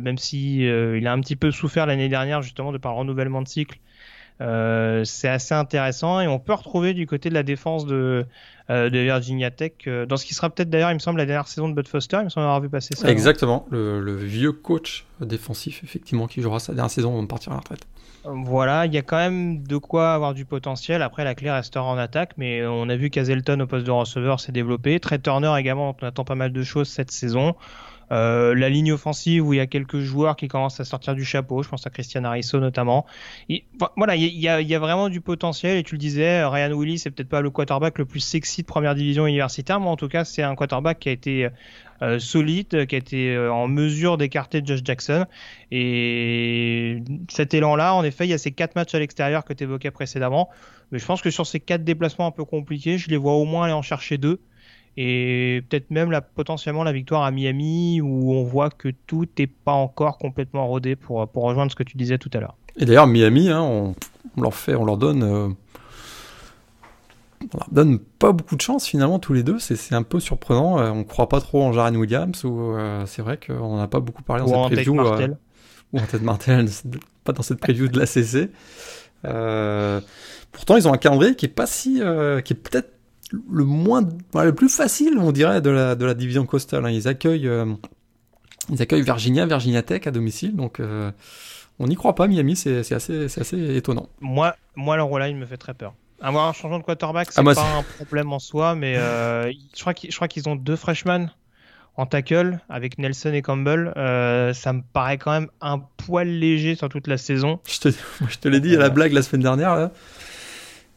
même si il a un petit peu souffert l'année dernière justement de par le renouvellement de cycle, c'est assez intéressant et on peut retrouver du côté de la défense de, euh, de Virginia Tech, euh, dans ce qui sera peut-être d'ailleurs, il me semble, la dernière saison de Bud Foster, il me semble avoir vu passer ça. Exactement, le, vieux coach défensif, effectivement, qui jouera sa dernière saison avant de partir à la retraite. Voilà, il y a quand même de quoi avoir du potentiel. Après, la clé restera en attaque, mais on a vu qu'Azelton au poste de receveur s'est développé. Trey Turner également, on attend pas mal de choses cette saison. Euh, la ligne offensive où il y a quelques joueurs qui commencent à sortir du chapeau, je pense à Christian Arisso notamment. voilà, il y, a, vraiment du potentiel et tu le disais, Ryan Willis c'est peut-être pas le quarterback le plus sexy de première division universitaire, mais en tout cas c'est un quarterback qui a été euh, solide, qui a été euh, en mesure d'écarter Josh Jackson. Et cet élan-là, en effet, il y a ces quatre matchs à l'extérieur que tu évoquais précédemment. Mais je pense que sur ces quatre déplacements un peu compliqués, je les vois au moins aller en chercher deux et peut-être même la, potentiellement la victoire à Miami où on voit que tout n'est pas encore complètement rodé pour, pour rejoindre ce que tu disais tout à l'heure. Et d'ailleurs Miami, hein, on, leur fait, on leur donne, euh, on leur donne pas beaucoup de chance finalement tous les deux. C'est un peu surprenant. Euh, on croit pas trop en Jaren Williams ou euh, c'est vrai qu'on n'a pas beaucoup parlé dans cette preview. ou en tête Martel, pas dans cette preview de la CC. pourtant, ils ont un calendrier qui est pas si, qui est peut-être le moins, le plus facile, on dirait, de la, de la division coastal. Hein. Ils accueillent, ils accueillent Virginia, Virginia Tech à domicile, donc on n'y croit pas, Miami, c'est assez, assez étonnant. Moi, moi, leur line me fait très peur. Avoir un changement de quarterback, c'est ah, pas un problème en soi, mais euh, je crois qu'ils ont deux freshmen en tackle avec Nelson et Campbell. Euh, ça me paraît quand même un poil léger sur toute la saison. Je te, je te l'ai dit à la blague la semaine dernière. Là.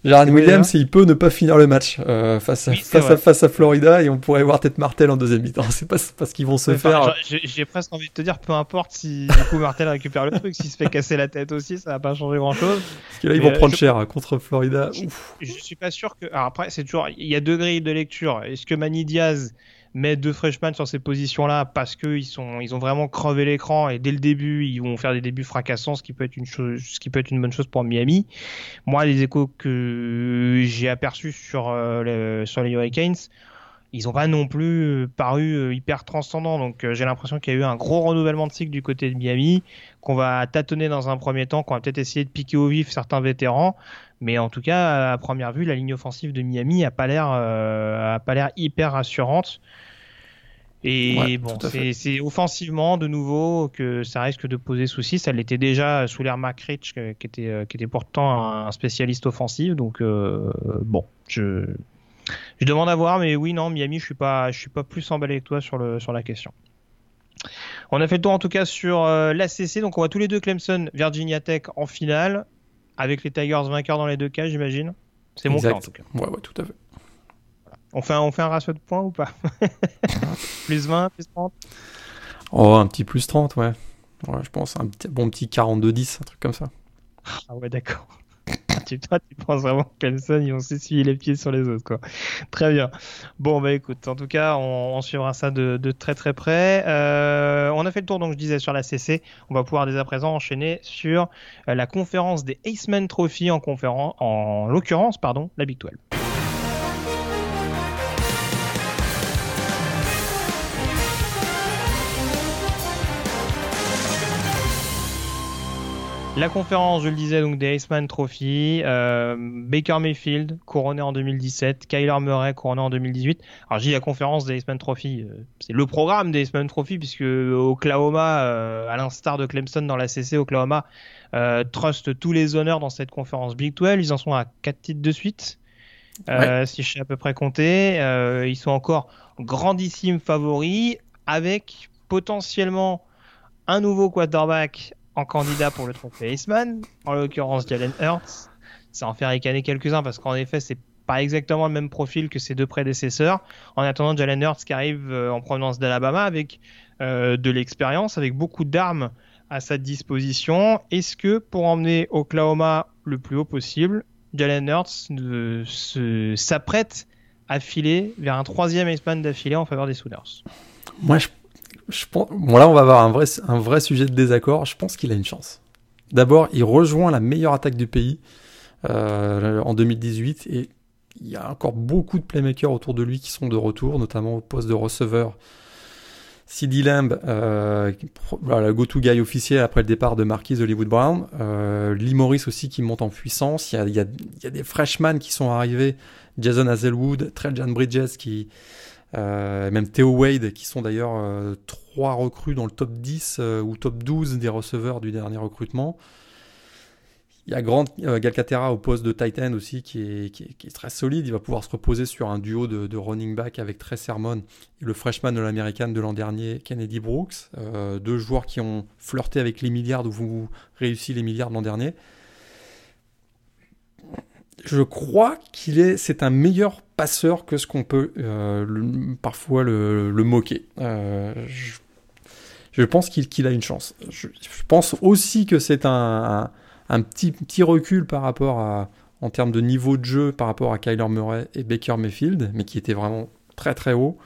Jared Williams, il peut ne pas finir le match euh, face, à, face, à, Florida et on pourrait voir tête Martel en deuxième mi-temps. C'est pas, pas ce qu'ils vont se faire. J'ai presque envie de te dire, peu importe si du coup Martel récupère le truc, s'il se fait casser la tête aussi, ça va pas changer grand chose. Parce que là, ils vont prendre cher hein, contre Florida. Je, je, suis pas sûr que. Alors après, c'est toujours. Il y a deux grilles de lecture. Est-ce que Manny Diaz mettre deux freshmen sur ces positions-là parce qu'ils sont, ils ont vraiment crevé l'écran et dès le début, ils vont faire des débuts fracassants, ce qui peut être une chose, ce qui peut être une bonne chose pour Miami. Moi, les échos que j'ai aperçus sur, euh, sur les Hurricanes, ils n'ont pas non plus paru euh, hyper transcendants. Donc euh, j'ai l'impression qu'il y a eu un gros renouvellement de cycle du côté de Miami, qu'on va tâtonner dans un premier temps, qu'on va peut-être essayer de piquer au vif certains vétérans. Mais en tout cas, à première vue, la ligne offensive de Miami a pas l'air, a pas l'air hyper rassurante. Et bon, c'est offensivement de nouveau que ça risque de poser souci. Ça l'était déjà sous l'ère McRitch, qui était, euh, qui était pourtant un spécialiste offensif. Donc euh, bon, je, je demande à voir, mais oui, non, Miami, je suis pas, je suis pas plus emballé que toi sur le sur la question. On a fait le tour en tout cas sur euh, l'ACC, donc on voit tous les deux Clemson, Virginia Tech en finale, avec les Tigers vainqueurs dans les deux cas, j'imagine. C'est mon cas en tout cas. Ouais, ouais, tout à fait. On fait, un, on fait un ratio de points ou pas? Plus 20, plus 30 Oh, un petit plus 30, ouais. Ouais, je pense un bon petit 42-10, un truc comme ça. Ah ouais, d'accord. tu, toi, tu penses vraiment que Clemson, ils vont s'essuyer les pieds sur les autres, quoi. Très bien. Bon, bah écoute, en tout cas, on, suivra ça de, très très près. Euh, on a fait le tour, donc je disais, sur la CC. On va pouvoir dès à présent enchaîner sur euh, la conférence des Aceman Trophy, en, conférence, en l'occurrence, pardon, la Big 12. La conférence, je le disais, donc des Iceman Trophy, euh, Baker Mayfield, couronné en 2017, Kyler Murray, couronné en 2018. Alors, je dis la conférence des Iceman Trophy, euh, c'est le programme des Iceman Trophy, puisque Oklahoma, euh, à l'instar de Clemson dans la CC, Oklahoma trust tous les honneurs dans cette conférence Big 12. Ils en sont à 4 titres de suite, si je sais à peu près compter. ils sont encore grandissimes favoris, avec potentiellement un nouveau quarterback en candidat pour le trophée Iceman, en l'occurrence Jalen Hurts. Ça en fait ricaner quelques-uns parce qu'en effet, c'est pas exactement le même profil que ses deux prédécesseurs. En attendant, Jalen Hurts qui arrive euh, en provenance d'Alabama avec euh, de l'expérience, avec beaucoup d'armes à sa disposition. Est-ce que pour emmener Oklahoma le plus haut possible, Jalen Hurts s'apprête à filer vers un troisième Iceman d'affilée en faveur des Sooners? Moi, je bon là on va avoir un vrai, un vrai sujet de désaccord. Je pense qu'il a une chance. D'abord, il rejoint la meilleure attaque du pays euh, en 2018 et il y a encore beaucoup de playmakers autour de lui qui sont de retour, notamment au poste de receveur. CD Lamb, euh, le go-to guy officiel après le départ de Marquis Hollywood Brown. Euh, Lee Morris aussi qui monte en puissance. Il y a, des freshmen qui sont arrivés. Jason Hazelwood, Trajan Bridges qui, même Theo Wade, qui sont d'ailleurs euh, trois recrues dans le top 10 euh, ou top 12 des receveurs du dernier recrutement. Il y a Grant Galcatera au poste de Titan aussi qui est, très solide. Il va pouvoir se reposer sur un duo de, running back avec Trey Sermon et le freshman de l'américaine de l'an dernier, Kennedy Brooks. deux joueurs qui ont flirté avec les milliards ou vous réussi les milliards l'an dernier je crois qu'il est, c'est un meilleur passeur que ce qu'on peut euh, parfois le, moquer. Euh, je, pense qu'il a une chance. Je, pense aussi que c'est un, petit, recul par rapport à, en termes de niveau de jeu par rapport à Kyler Murray et Baker Mayfield, mais qui était vraiment très très haut.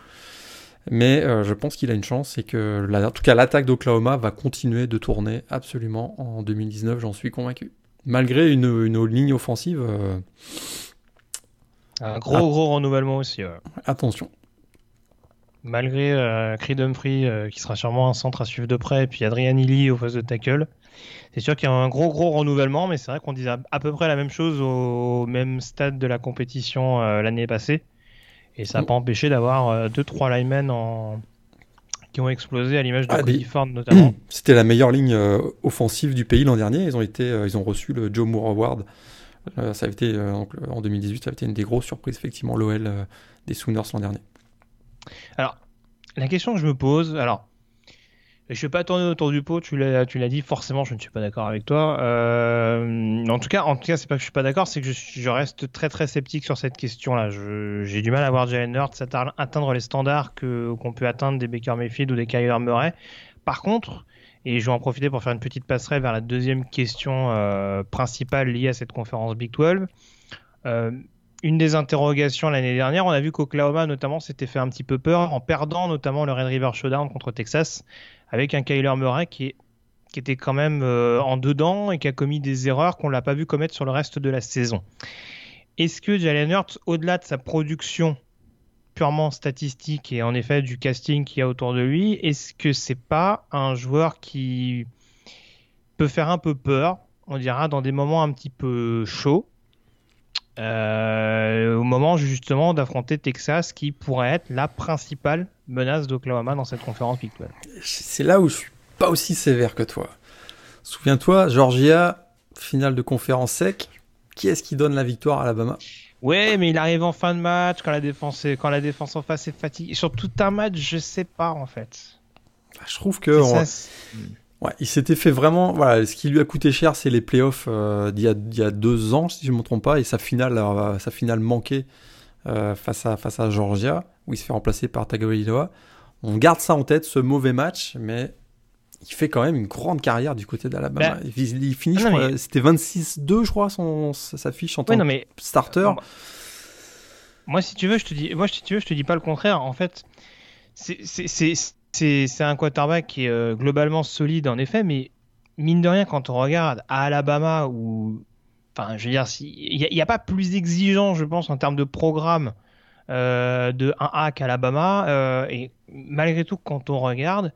Mais euh, je pense qu'il a une chance et que, en tout cas, l'attaque d'Oklahoma va continuer de tourner absolument en 2019, j'en suis convaincu malgré une, ligne offensive. Un gros, gros renouvellement aussi. Attention. Malgré euh, Creed Humphrey, euh, qui sera sûrement un centre à suivre de près, et puis Adrian Ely au poste de tackle, c'est sûr qu'il y a un gros gros renouvellement, mais c'est vrai qu'on disait à peu près la même chose au même stade de la compétition euh, l'année passée. Et ça n'a pas empêché d'avoir 2-3 euh, linemen en... qui ont explosé à l'image de ah, Cody Ford notamment. C'était la meilleure ligne offensive du pays l'an dernier. Ils ont, été, ils ont reçu le Joe Moore Award. Ça a été, en 2018, ça a été une des grosses surprises, effectivement, l'OL des Sooners l'an dernier. Alors, la question que je me pose, alors je ne vais pas tourner autour du pot, tu l'as, dit, forcément je ne suis pas d'accord avec toi. Euh, en tout cas, en tout cas, pas que je suis pas d'accord, c'est que je, reste très très sceptique sur cette question-là. j'ai du mal à voir Jalen Hurts atteindre les standards qu'on peut atteindre des Baker Mayfield ou des Kyler Murray. Par contre, et je vais en profiter pour faire une petite passerelle vers la deuxième question euh, principale liée à cette conférence Big 12. Euh, une des interrogations l'année dernière, on a vu qu'Oklahoma notamment s'était fait un petit peu peur en perdant notamment le Red River Showdown contre Texas avec un Kyler Murray qui, qui était quand même euh, en dedans et qui a commis des erreurs qu'on l'a pas vu commettre sur le reste de la saison. Est-ce que Jalen Hurts, au-delà de sa production purement statistique et en effet du casting qu'il y a autour de lui, est-ce que c'est pas un joueur qui peut faire un peu peur, on dira, dans des moments un petit peu chauds euh, au moment justement d'affronter Texas qui pourrait être la principale menace d'Oklahoma dans cette conférence Big C'est là où je suis pas aussi sévère que toi. Souviens-toi, Georgia, finale de conférence sec, qui est-ce qui donne la victoire à Alabama? Ouais, mais il arrive en fin de match quand la défense, quand la défense en face est fatiguée. Sur tout un match, je sais pas en fait. Bah, je trouve que Ouais, il s'était fait vraiment. Voilà, ce qui lui a coûté cher, c'est les playoffs euh, d'il y, a deux ans, si je ne me trompe pas, et sa finale, euh, sa finale manquée euh, face, à, face à Georgia, où il se fait remplacer par Tagovailoa. On garde ça en tête, ce mauvais match, mais il fait quand même une grande carrière du côté d'Alabama. Ben, il, finit, c'était 26-2, je crois, son, sa fiche en tant que starter. Moi, si tu veux, je te dis, moi, si tu veux, je te dis pas le contraire. En fait, c'est c'est un quarterback qui est euh, globalement solide en effet, mais mine de rien, quand on regarde à Alabama, ou enfin, je veux dire, il n'y a, pas plus exigeant, je pense, en termes de programme euh, de 1A qu'Alabama, euh, et malgré tout, quand on regarde,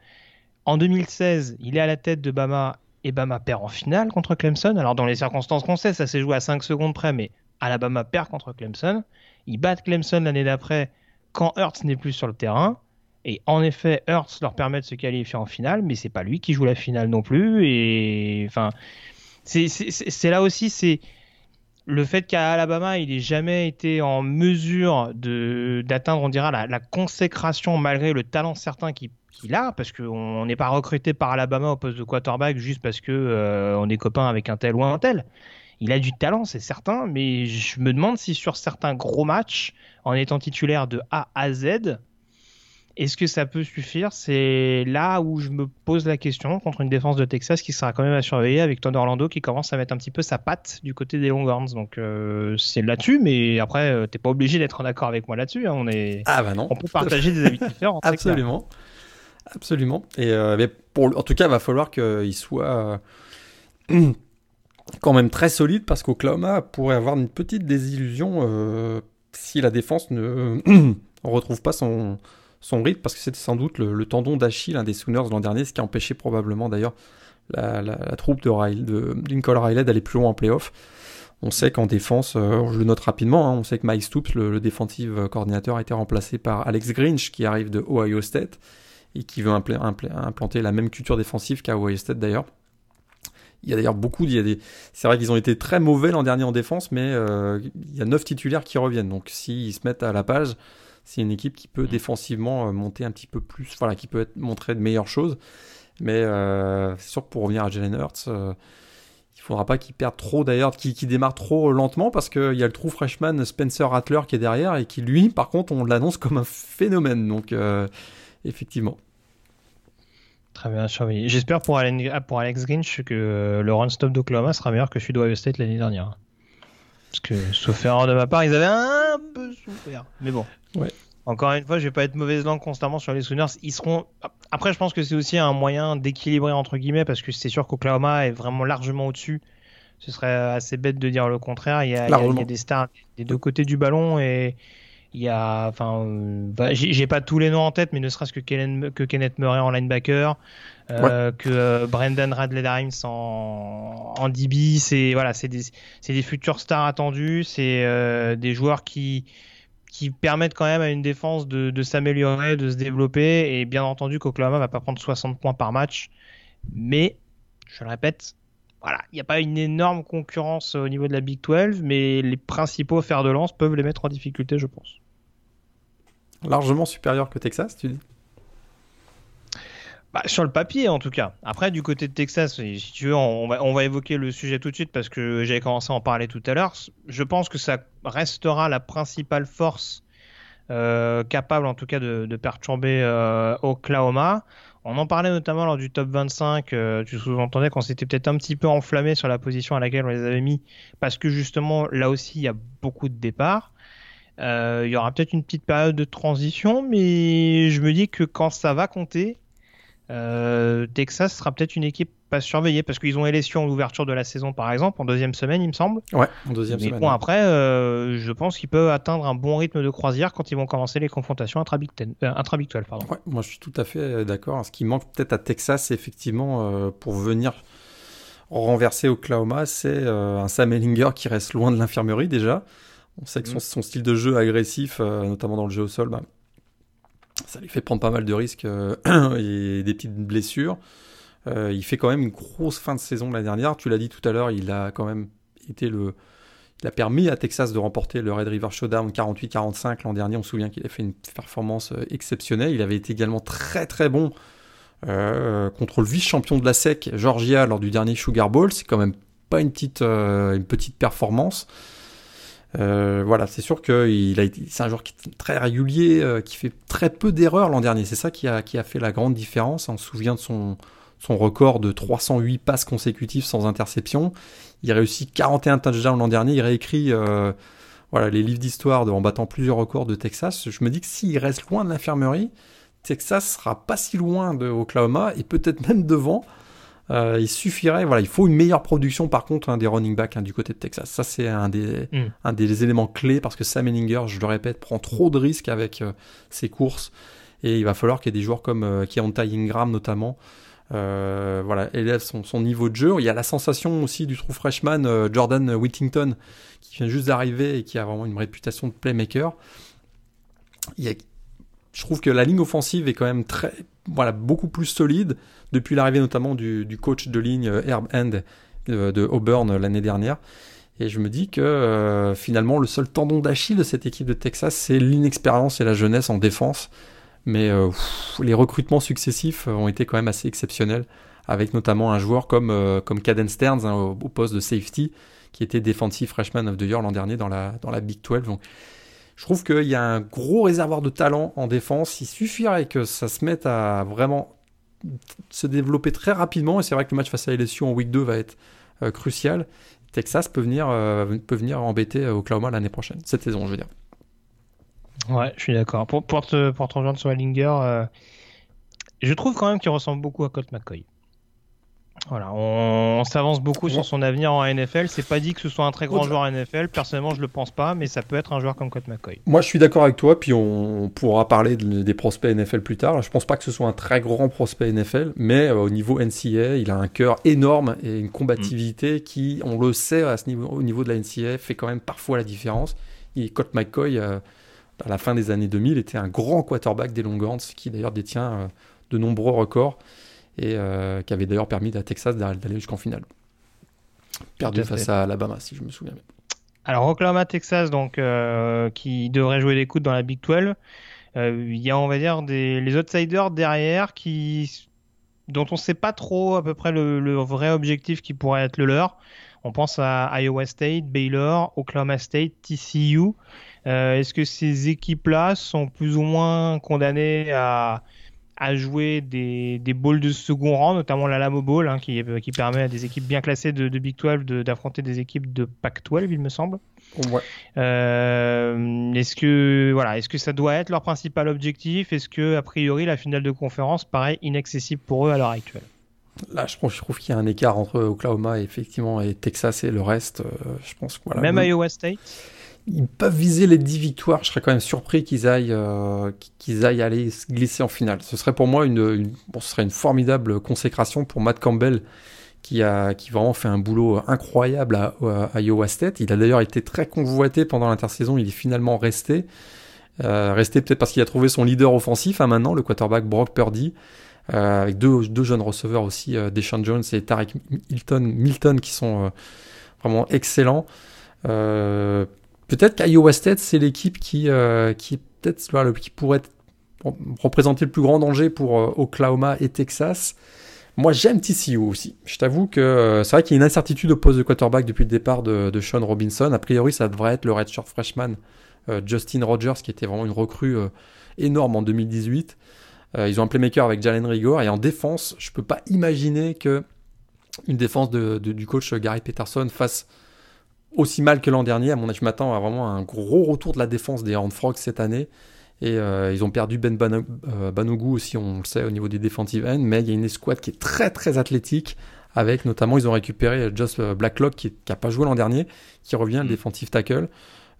en 2016, il est à la tête de Bama et Bama perd en finale contre Clemson. Alors, dans les circonstances qu'on sait, ça s'est joué à 5 secondes près, mais Alabama perd contre Clemson. Ils battent Clemson l'année d'après quand Hurts n'est plus sur le terrain. Et en effet, Hurts leur permet de se qualifier en finale, mais c'est pas lui qui joue la finale non plus. Et enfin, c'est là aussi, c'est le fait qu'à Alabama, il n'ait jamais été en mesure d'atteindre, on dira, la, consécration malgré le talent certain qu'il a, parce qu'on n'est pas recruté par Alabama au poste de quarterback juste parce que euh, on est copain avec un tel ou un tel. Il a du talent, c'est certain, mais je me demande si sur certains gros matchs, en étant titulaire de A à Z, est-ce que ça peut suffire? C'est là où je me pose la question contre une défense de Texas qui sera quand même à surveiller avec Tom Orlando qui commence à mettre un petit peu sa patte du côté des Longhorns. Donc euh, c'est là-dessus, mais après euh, t'es pas obligé d'être en accord avec moi là-dessus. Hein. On est, ah bah non, on peut partager des avis différents. Absolument, absolument. Et euh, mais en tout cas, il va falloir qu'il soit quand même très solide parce qu'Oklahoma pourrait avoir une petite désillusion si la défense ne retrouve pas son son rythme, parce que c'était sans doute le, tendon d'Achille, un des Sooners l'an dernier, ce qui a empêché probablement d'ailleurs la, troupe de, Riley, de Lincoln Riley d'aller plus loin en playoff. On sait qu'en défense, euh, je le note rapidement, hein, on sait que Mike Stoops, le, le défensif coordinateur, a été remplacé par Alex Grinch, qui arrive de Ohio State, et qui veut implanter la même culture défensive qu'à Ohio State d'ailleurs. Il y a d'ailleurs beaucoup, il y a des... c'est vrai qu'ils ont été très mauvais l'an dernier en défense, mais euh, il y a neuf titulaires qui reviennent. Donc s'ils se mettent à la page, c'est une équipe qui peut mm. défensivement euh, monter un petit peu plus, voilà, qui peut être, montrer de meilleures choses. Mais euh, c'est sûr que pour revenir à Jalen Hurts, euh, il faudra pas qu'il perde trop d'ailleurs, qu'il démarre trop lentement parce qu'il y a le trou freshman Spencer Rattler qui est derrière et qui lui, par contre, on l'annonce comme un phénomène. Donc, effectivement. Très bien, J'espère pour, pour, Alex Grinch que le run-stop d'Oklahoma sera meilleur que celui d'Ohio State l'année dernière. Parce que, sauf erreur de ma part, ils avaient un peu souffert. Mais bon. Ouais. Encore une fois, je vais pas être mauvaise langue constamment sur les Sooners. Ils seront. Après, je pense que c'est aussi un moyen d'équilibrer entre guillemets parce que c'est sûr qu'Oklahoma est vraiment largement au-dessus. Ce serait assez bête de dire le contraire. Il y a, il y a des stars des deux côtés du ballon et Il y a, enfin, bah, j'ai pas tous les noms en tête, mais ne serait-ce que, que, Kenneth Murray en linebacker, euh, que euh, Brendan Radley Dimes en, en DB, c'est voilà, c'est des, des futurs stars attendus, c'est euh, des joueurs qui qui permettent quand même à une défense de, de s'améliorer, de se développer, et bien entendu qu'Oklahoma va pas prendre 60 points par match, mais je le répète, voilà, il n'y a pas une énorme concurrence au niveau de la Big 12, mais les principaux fers de lance peuvent les mettre en difficulté, je pense. Largement supérieur que Texas, tu dis? Bah, sur le papier, en tout cas. Après, du côté de Texas, si tu veux, on va, évoquer le sujet tout de suite parce que j'avais commencé à en parler tout à l'heure. Je pense que ça restera la principale force euh, capable, en tout cas, de, perturber euh, Oklahoma. On en parlait notamment lors du top 25. Euh, tu sous-entendais qu'on s'était peut-être un petit peu enflammé sur la position à laquelle on les avait mis parce que justement, là aussi, il y a beaucoup de départs. Il y aura peut-être une petite période de transition, mais je me dis que quand ça va compter, euh, Texas sera peut-être une équipe pas surveillée parce qu'ils ont élection à l'ouverture de la saison par exemple en deuxième semaine il me semble. Ouais, en deuxième Mais semaine. Bon après, euh, je pense qu'ils peuvent atteindre un bon rythme de croisière quand ils vont commencer les confrontations intra-Big euh, pardon. Ouais, moi je suis tout à fait d'accord. Ce qui manque peut-être à Texas effectivement pour venir renverser Oklahoma, c'est un Sam Ellinger qui reste loin de l'infirmerie déjà. On sait que son, mm. son, style de jeu agressif, notamment dans le jeu au sol, bah, ça lui fait prendre pas mal de risques euh, et des petites blessures. Euh, il fait quand même une grosse fin de saison l'année dernière. Tu l'as dit tout à l'heure, il a quand même été le. Il a permis à Texas de remporter le Red River Showdown 48-45 l'an dernier. On se souvient qu'il a fait une performance euh, exceptionnelle. Il avait été également très très bon contre le vice-champion de la SEC, Georgia, lors du dernier Sugar Bowl. C'est quand même pas une petite, une petite performance. Euh, voilà, c'est sûr que c'est un joueur qui est très régulier, euh, qui fait très peu d'erreurs l'an dernier. C'est ça qui a, qui a fait la grande différence. On se souvient de son, son record de 308 passes consécutives sans interception. Il réussit 41 touchdowns l'an dernier. Il réécrit euh, voilà, les livres d'histoire en battant plusieurs records de Texas. Je me dis que s'il reste loin de l'infirmerie, Texas sera pas si loin de Oklahoma et peut-être même devant. Euh, il suffirait, voilà, il faut une meilleure production par contre hein, des running backs hein, du côté de Texas. Ça c'est un des, mm. un des éléments clés parce que Sam Ellinger, je le répète, prend trop de risques avec euh, ses courses et il va falloir qu'il y ait des joueurs comme euh, Keontae Ingram notamment. Euh, voilà, élève son, son, niveau de jeu. Il y a la sensation aussi du true freshman Jordan Whittington qui vient juste d'arriver et qui a vraiment une réputation de playmaker. Il y a, je trouve que la ligne offensive est quand même très, voilà, beaucoup plus solide depuis l'arrivée notamment du, coach de ligne euh, Herb End euh, de, Auburn l'année dernière. Et je me dis que euh, finalement, le seul tendon d'Achille de cette équipe de Texas, c'est l'inexpérience et la jeunesse en défense. Mais les recrutements successifs ont été quand même assez exceptionnels, avec notamment un joueur comme, comme Caden Stearns hein, au, poste de safety, qui était Defensive Freshman of the Year l'an dernier dans la, dans la Big 12. Donc, je trouve qu'il y a un gros réservoir de talent en défense. Il suffirait que ça se mette à vraiment se développer très rapidement. Et c'est vrai que le match face à LSU en week 2 va être euh, crucial. Texas peut venir, euh, peut venir embêter euh, Oklahoma l'année prochaine, cette saison, je veux dire. Ouais, je suis d'accord. Pour, pour, te, pour te rejoindre sur Ellinger, je trouve quand même qu'il ressemble beaucoup à Colt McCoy. Voilà, on, s'avance beaucoup sur son avenir en NFL. C'est pas dit que ce soit un très grand joueur en NFL. Personnellement, je le pense pas, mais ça peut être un joueur comme Colt McCoy. Moi, je suis d'accord avec toi. Puis on pourra parler des prospects NFL plus tard. Je pense pas que ce soit un très grand prospect NFL, mais euh, au niveau NCA, il a un cœur énorme et une combativité qui, on le sait à ce niveau, au niveau de la NCA, fait quand même parfois la différence. Et Colt McCoy, euh, à la fin des années 2000, était un grand quarterback des Longhorns, qui d'ailleurs détient euh, de nombreux records et euh, qui avait d'ailleurs permis à Texas d'aller jusqu'en finale. Perdu face à Alabama, si je me souviens bien. Alors Oklahoma, Texas, donc euh, qui devrait jouer les coudes dans la Big 12. Euh, il y a, on va dire, des, les outsiders derrière qui, dont on ne sait pas trop à peu près le, vrai objectif qui pourrait être le leur. On pense à Iowa State, Baylor, Oklahoma State, TCU. Est-ce que ces équipes-là sont plus ou moins condamnées à à jouer des, des bowls de second rang, notamment la Lamo Bowl, hein, qui, qui permet à des équipes bien classées de, Big 12 d'affronter des équipes de Pac 12, il me semble. Ouais. Euh, est-ce que voilà, est-ce que ça doit être leur principal objectif? Est-ce que a priori la finale de conférence paraît inaccessible pour eux à l'heure actuelle? Là, je, je trouve qu'il y a un écart entre Oklahoma effectivement et Texas et le reste. Euh, je pense voilà. Même Iowa State? Ils peuvent viser les 10 victoires. Je serais quand même surpris qu'ils aillent, euh, qu'ils aillent aller se glisser en finale. Ce serait pour moi une, ce serait une formidable consécration pour Matt Campbell, qui a, qui vraiment fait un boulot incroyable à, à Iowa State. Il a d'ailleurs été très convoité pendant l'intersaison. Il est finalement resté. Euh, resté peut-être parce qu'il a trouvé son leader offensif hein, maintenant, le quarterback Brock Purdy, euh, avec deux, deux, jeunes receveurs aussi, euh, Deshaun Jones et Tarek Milton, Milton qui sont euh, vraiment excellents. Euh, peut-être qu'Iowa State, c'est l'équipe qui, euh, qui, peut-être, qui pourrait représenter le plus grand danger pour euh, Oklahoma et Texas. Moi, j'aime TCU aussi. Je t'avoue que c'est vrai qu'il y a une incertitude au poste de quarterback depuis le départ de, Sean Robinson. A priori, ça devrait être le redshirt freshman Justin Rogers, qui était vraiment une recrue énorme en 2018. ils ont un playmaker avec Jalen Rigor. Et en défense, je peux pas imaginer que une défense du coach Gary Peterson fasse aussi mal que l'an dernier. À mon avis, je m'attends à vraiment un gros retour de la défense des Horned Frogs cette année. Et euh, ils ont perdu Ben euh, Banogu aussi, on le sait, au niveau des defensive ends. Mais il y a une escouade qui est très très athlétique. Avec notamment, ils ont récupéré Just Blacklock qui n'a pas joué l'an dernier, qui revient, le mm. defensive tackle.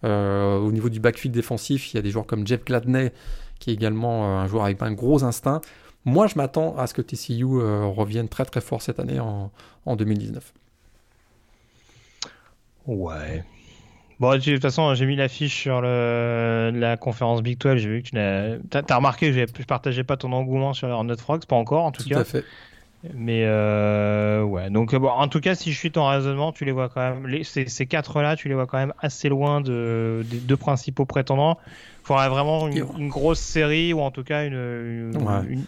Euh, au niveau du backfield défensif, il y a des joueurs comme Jeff Gladney, qui est également euh, un joueur avec un gros instinct. Moi, je m'attends à ce que TCU euh, revienne très très fort cette année en, en 2019. Ouais. Bon, de toute façon, j'ai mis l'affiche sur le, la conférence Big 12. J'ai vu que tu as, as, remarqué que je partageais pas ton engouement sur Hornet Frogs, pas encore en tout, tout cas. Tout à fait. Mais euh, ouais, donc bon, en tout cas, si je suis ton raisonnement, tu les vois quand même. Les, ces, ces quatre-là, tu les vois quand même assez loin de, des deux principaux prétendants. Il faudrait vraiment une, une, grosse série ou en tout cas une. une, ouais. une...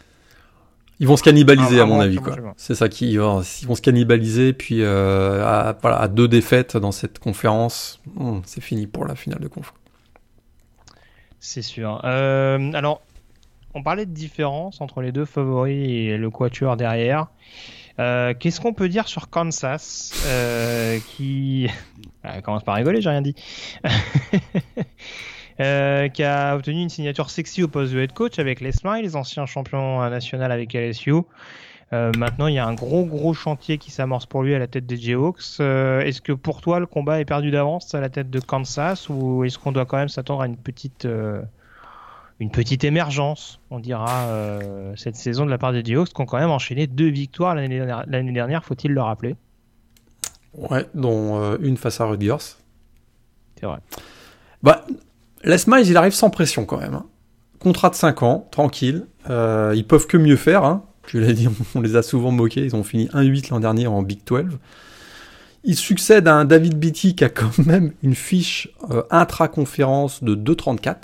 Ils vont se cannibaliser, ah, à mon avis. quoi. C'est ça qui. Ils vont, ils vont se cannibaliser. Puis euh, à, voilà, à deux défaites dans cette conférence, c'est fini pour la finale de conf. C'est sûr. Euh, alors, on parlait de différence entre les deux favoris et le quatuor derrière. Euh, Qu'est-ce qu'on peut dire sur Kansas qui Elle commence par rigoler, j'ai rien dit. euh, qui a obtenu une signature sexy au poste de head coach avec Les Smiles, ancien champion national avec LSU. Euh, maintenant, il y a un gros gros chantier qui s'amorce pour lui à la tête des Jayhawks. Euh, est-ce que pour toi, le combat est perdu d'avance à la tête de Kansas ou est-ce qu'on doit quand même s'attendre à une petite euh, une petite émergence, on dira, cette saison de la part des Jayhawks, qui ont quand même enchaîné deux victoires l'année dernière, dernière faut-il le rappeler? Ouais, dont une face à Rutgers. C'est vrai. Bah, Les Miles, il arrive sans pression quand même. Hein. Contrat de 5 ans, tranquille. Euh, ils peuvent que mieux faire. Hein. Je l'ai dit, on les a souvent moqués. Ils ont fini 1-8 l'an dernier en Big 12. Il succède à un David Beatty qui a quand même une fiche euh, intra-conférence de 2,34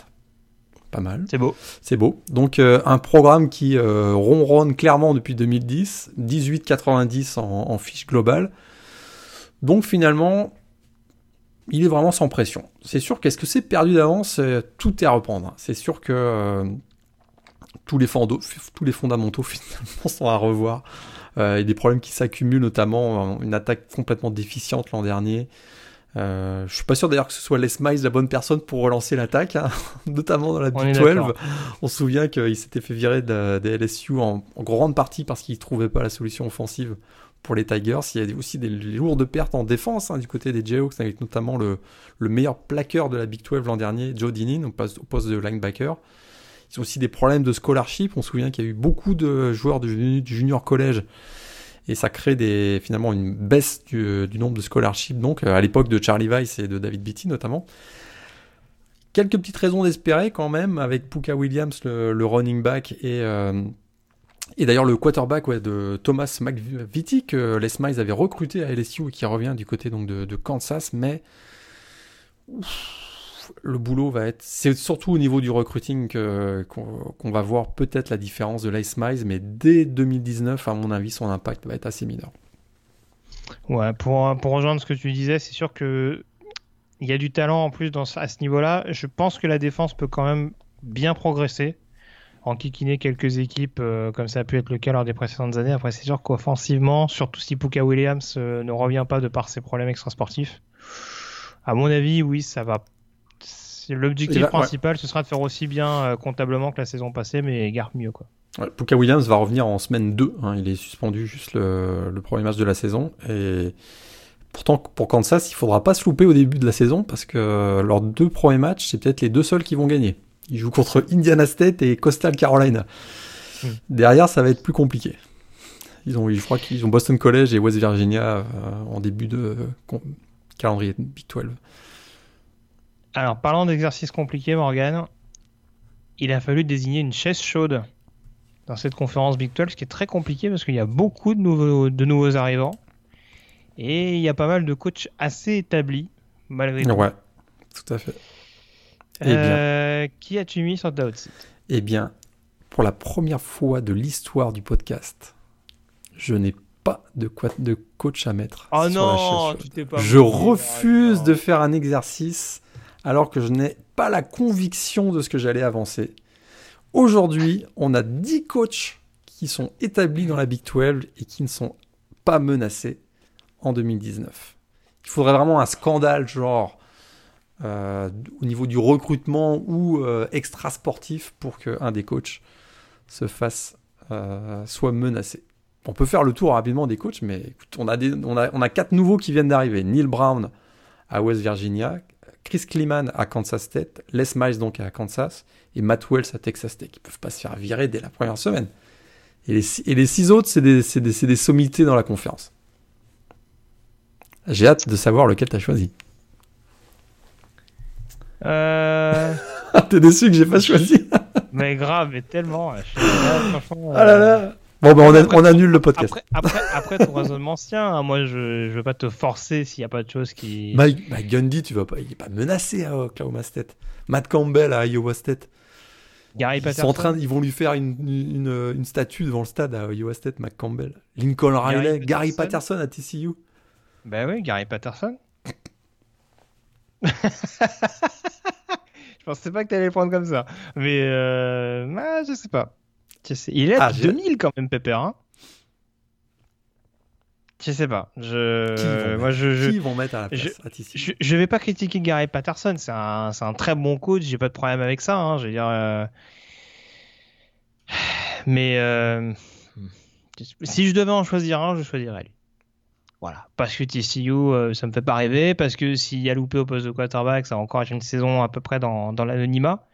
pas mal. C'est beau. C'est beau. Donc euh, un programme qui euh, ronronne clairement depuis 2010, 18,90 en, en fiche globale. Donc finalement, il est vraiment sans pression. C'est sûr qu'est-ce que c'est perdu d'avance Tout est à reprendre. C'est sûr que euh, tous, les tous les fondamentaux finalement sont à revoir. Euh, il y a des problèmes qui s'accumulent, notamment une attaque complètement déficiente l'an dernier. Euh, je suis pas sûr d'ailleurs que ce soit Les Miles la bonne personne pour relancer l'attaque, hein, notamment dans la Big 12. On se souvient qu'il s'était fait virer de, des LSU en, en, grande partie parce qu'il trouvait pas la solution offensive pour les Tigers. Il y a aussi des lourdes pertes en défense hein, du côté des Jayhawks, avec notamment le, le, meilleur plaqueur de la Big 12 l'an dernier, Joe Dinin, au poste, de linebacker. Ils ont aussi des problèmes de scholarship. On se souvient qu'il y a eu beaucoup de joueurs du, junior collège et ça crée finalement une baisse du, nombre de scholarships, donc à l'époque de Charlie Weiss et de David Beatty notamment. Quelques petites raisons d'espérer quand même, avec Puka Williams, le, le running back, et, euh, et d'ailleurs le quarterback de Thomas McVitie, que les Smiles avaient recruté à LSU et qui revient du côté donc, de, Kansas, mais le boulot va être. C'est surtout au niveau du recruiting qu'on qu va voir peut-être la différence de l'Ice Miles, mais dès 2019, à mon avis, son impact va être assez mineur. Ouais, pour, rejoindre ce que tu disais, c'est sûr que il y a du talent en plus à ce niveau-là. Je pense que la défense peut quand même bien progresser en kikiner quelques équipes euh, comme ça a pu être le cas lors des précédentes années. Après, c'est sûr qu'offensivement, surtout si Puka Williams euh, ne revient pas de par ses problèmes extrasportifs, à mon avis, oui, ça va L'objectif principal, ouais. ce sera de faire aussi bien euh, comptablement que la saison passée, mais garde mieux. Quoi. Ouais, Puka Williams va revenir en semaine 2. Hein, il est suspendu juste le, le, premier match de la saison. Et Pourtant, pour Kansas, il faudra pas se louper au début de la saison parce que leurs deux premiers matchs, c'est peut-être les deux seuls qui vont gagner. Ils jouent contre Indiana State et Coastal Carolina. Hmm. Derrière, ça va être plus compliqué. Ils ont, je crois qu'ils ont Boston College et West Virginia euh, en début de calendrier Big 12. Alors, parlant d'exercices compliqués, Morgan, il a fallu désigner une chaise chaude dans cette conférence Big 12, ce qui est très compliqué parce qu'il y a beaucoup de nouveaux, de nouveaux arrivants. Et il y a pas mal de coachs assez établis, malgré tout. Ouais, tout à fait. Eh euh, qui as-tu mis sur ta hot Eh bien, pour la première fois de l'histoire du podcast, je n'ai pas de, quoi, de coach à mettre. Oh non, pas je refuse de faire un exercice alors que je n'ai pas la conviction de ce que j'allais avancer. Aujourd'hui, on a 10 coachs qui sont établis dans la Big 12 et qui ne sont pas menacés en 2019. Il faudrait vraiment un scandale genre euh, au niveau du recrutement ou euh, extra sportif pour qu'un des coachs se fasse euh, soit menacé. On peut faire le tour rapidement des coachs, mais on a, on a, on a quatre nouveaux qui viennent d'arriver. Neil Brown à West Virginia, Chris Kleeman à Kansas State, Les Miles donc à Kansas et Matt Wells à Texas Tech. Ils peuvent pas se faire virer dès la première semaine. Et les, et les six autres, c'est des, des, des, sommités dans la conférence. J'ai hâte de savoir lequel tu as choisi. Euh... T'es déçu que j'ai pas choisi Mais grave, mais tellement. Ah là là Bon, ben on, on, annule le podcast. Après, après, ton raisonnement tient. Hein. moi, je, je veux pas te forcer s'il n'y a pas de choses qui. Mike, Gundy, tu vas pas, il est pas menacé à Oklahoma State. Matt Campbell à Iowa State. Gary ils, sont en train, ils vont lui faire une, une, une, statue devant le stade à Iowa State, Matt Campbell. Lincoln Riley, Gary Patterson, à TCU. Ben oui, Gary Patterson. je pensais pas que tu allais le prendre comme ça. Mais euh, bah, je sais pas. Il est à 2000 ah, quand même, Pépère. Hein je sais pas. Je... Moi, je, je... Qui vont mettre à la place je, je, vais pas critiquer Gary Patterson. C'est un, un, très bon coach. J'ai pas de problème avec ça. Hein. Je veux dire. Euh... Mais euh... si je devais en choisir un, je choisirais lui. Voilà. Parce que TCU, euh, ça me fait pas rêver. Parce que s'il y a loupé au poste de quarterback, ça va encore être une saison à peu près dans, dans l'anonymat.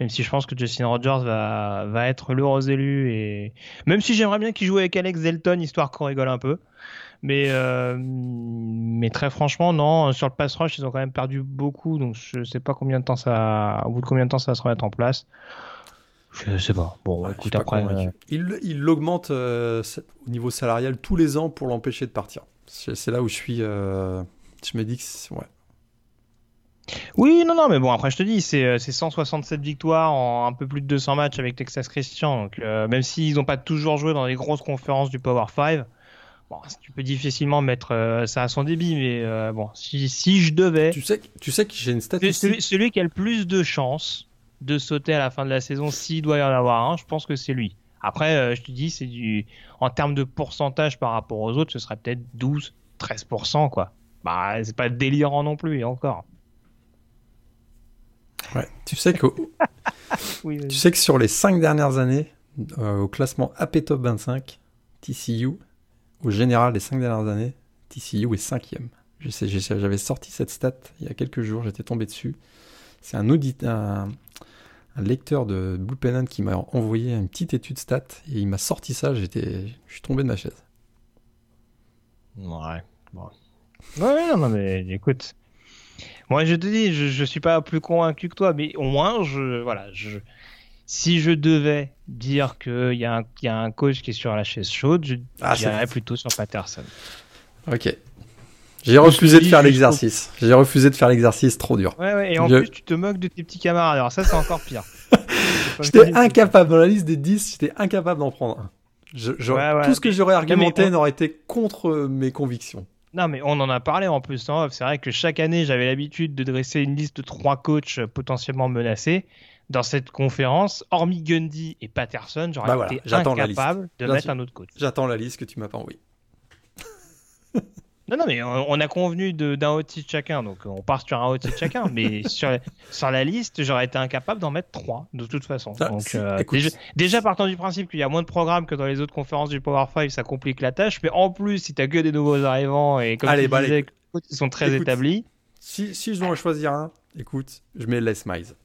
Même si je pense que Justin Rogers va, va être l'heureux élu et même si j'aimerais bien qu'il joue avec Alex Zelton histoire qu'on rigole un peu. Mais euh, mais très franchement non sur le pass rush ils ont quand même perdu beaucoup. Donc je sais pas combien de temps ça au bout de combien de temps ça va se remettre en place. Je sais pas. Bon écoute après euh, il, il l'augmente euh, au niveau salarial tous les ans pour l'empêcher de partir c'est là où je suis je me dis que ouais oui, non, non, mais bon, après, je te dis, c'est 167 euh, victoires en un peu plus de 200 matchs avec Texas Christian. Donc, euh, même s'ils n'ont pas toujours joué dans les grosses conférences du Power 5, bon, tu peux difficilement mettre euh, ça à son débit. Mais bon, si, si, je devais. Tu sais, tu sais que j'ai une statistique. Celui, qui a le plus de chances de sauter à la fin de la saison, s'il doit y en avoir un, je pense que c'est lui. Après, je te dis, c'est du. En termes de pourcentage par rapport aux autres, ce serait peut-être 12, 13%, quoi. Bah, c'est pas délirant non plus, et encore. Ouais. Tu sais que tu sais que sur les 5 dernières années, euh, au classement AP Top 25, TCU, au général des 5 dernières années, TCU est 5 Je sais, j'avais sorti cette stat il y a quelques jours, j'étais tombé dessus. C'est un audit, un, lecteur de Blue Pennant qui m'a envoyé une petite étude stat et il m'a sorti ça, j'étais, je suis tombé de ma chaise. Ouais, bon. Ouais, non, mais écoute, moi, je te dis, je, je suis pas plus convaincu que toi, mais au moins, je, voilà, je, si je devais dire qu'il y, a un coach qui est sur la chaise chaude, je ah, dirais plutôt sur Patterson. Ok. J'ai refusé de faire l'exercice. J'ai refusé de faire l'exercice trop dur. Ouais, ouais, et en plus, tu te moques de tes petits camarades. Alors, ça, c'est encore pire. j'étais incapable, dans la liste des 10, j'étais incapable d'en prendre un. Tout ce que j'aurais argumenté n'aurait été contre mes convictions. Non, mais on en a parlé en plus en off. C'est vrai que chaque année, j'avais l'habitude de dresser une liste de trois coachs potentiellement menacés. Dans cette conférence, hormis Gundy et Patterson, j'aurais bah été incapable de mettre un autre coach. J'attends la liste que tu m'as pas envoyée. Non, non, mais on, a convenu d'un hot titre chacun, donc on part sur un hot titre chacun. mais sur, sur la liste, j'aurais été incapable d'en mettre trois, de toute façon. donc, euh, déjà, partant du principe qu'il y a moins de programmes que dans les autres conférences du Power 5, ça complique la tâche. Mais en plus, si t'as que des nouveaux arrivants et comme Allez, tu disais, ils sont très établis. Si, si je dois en choisir un, écoute, je mets Les Miles.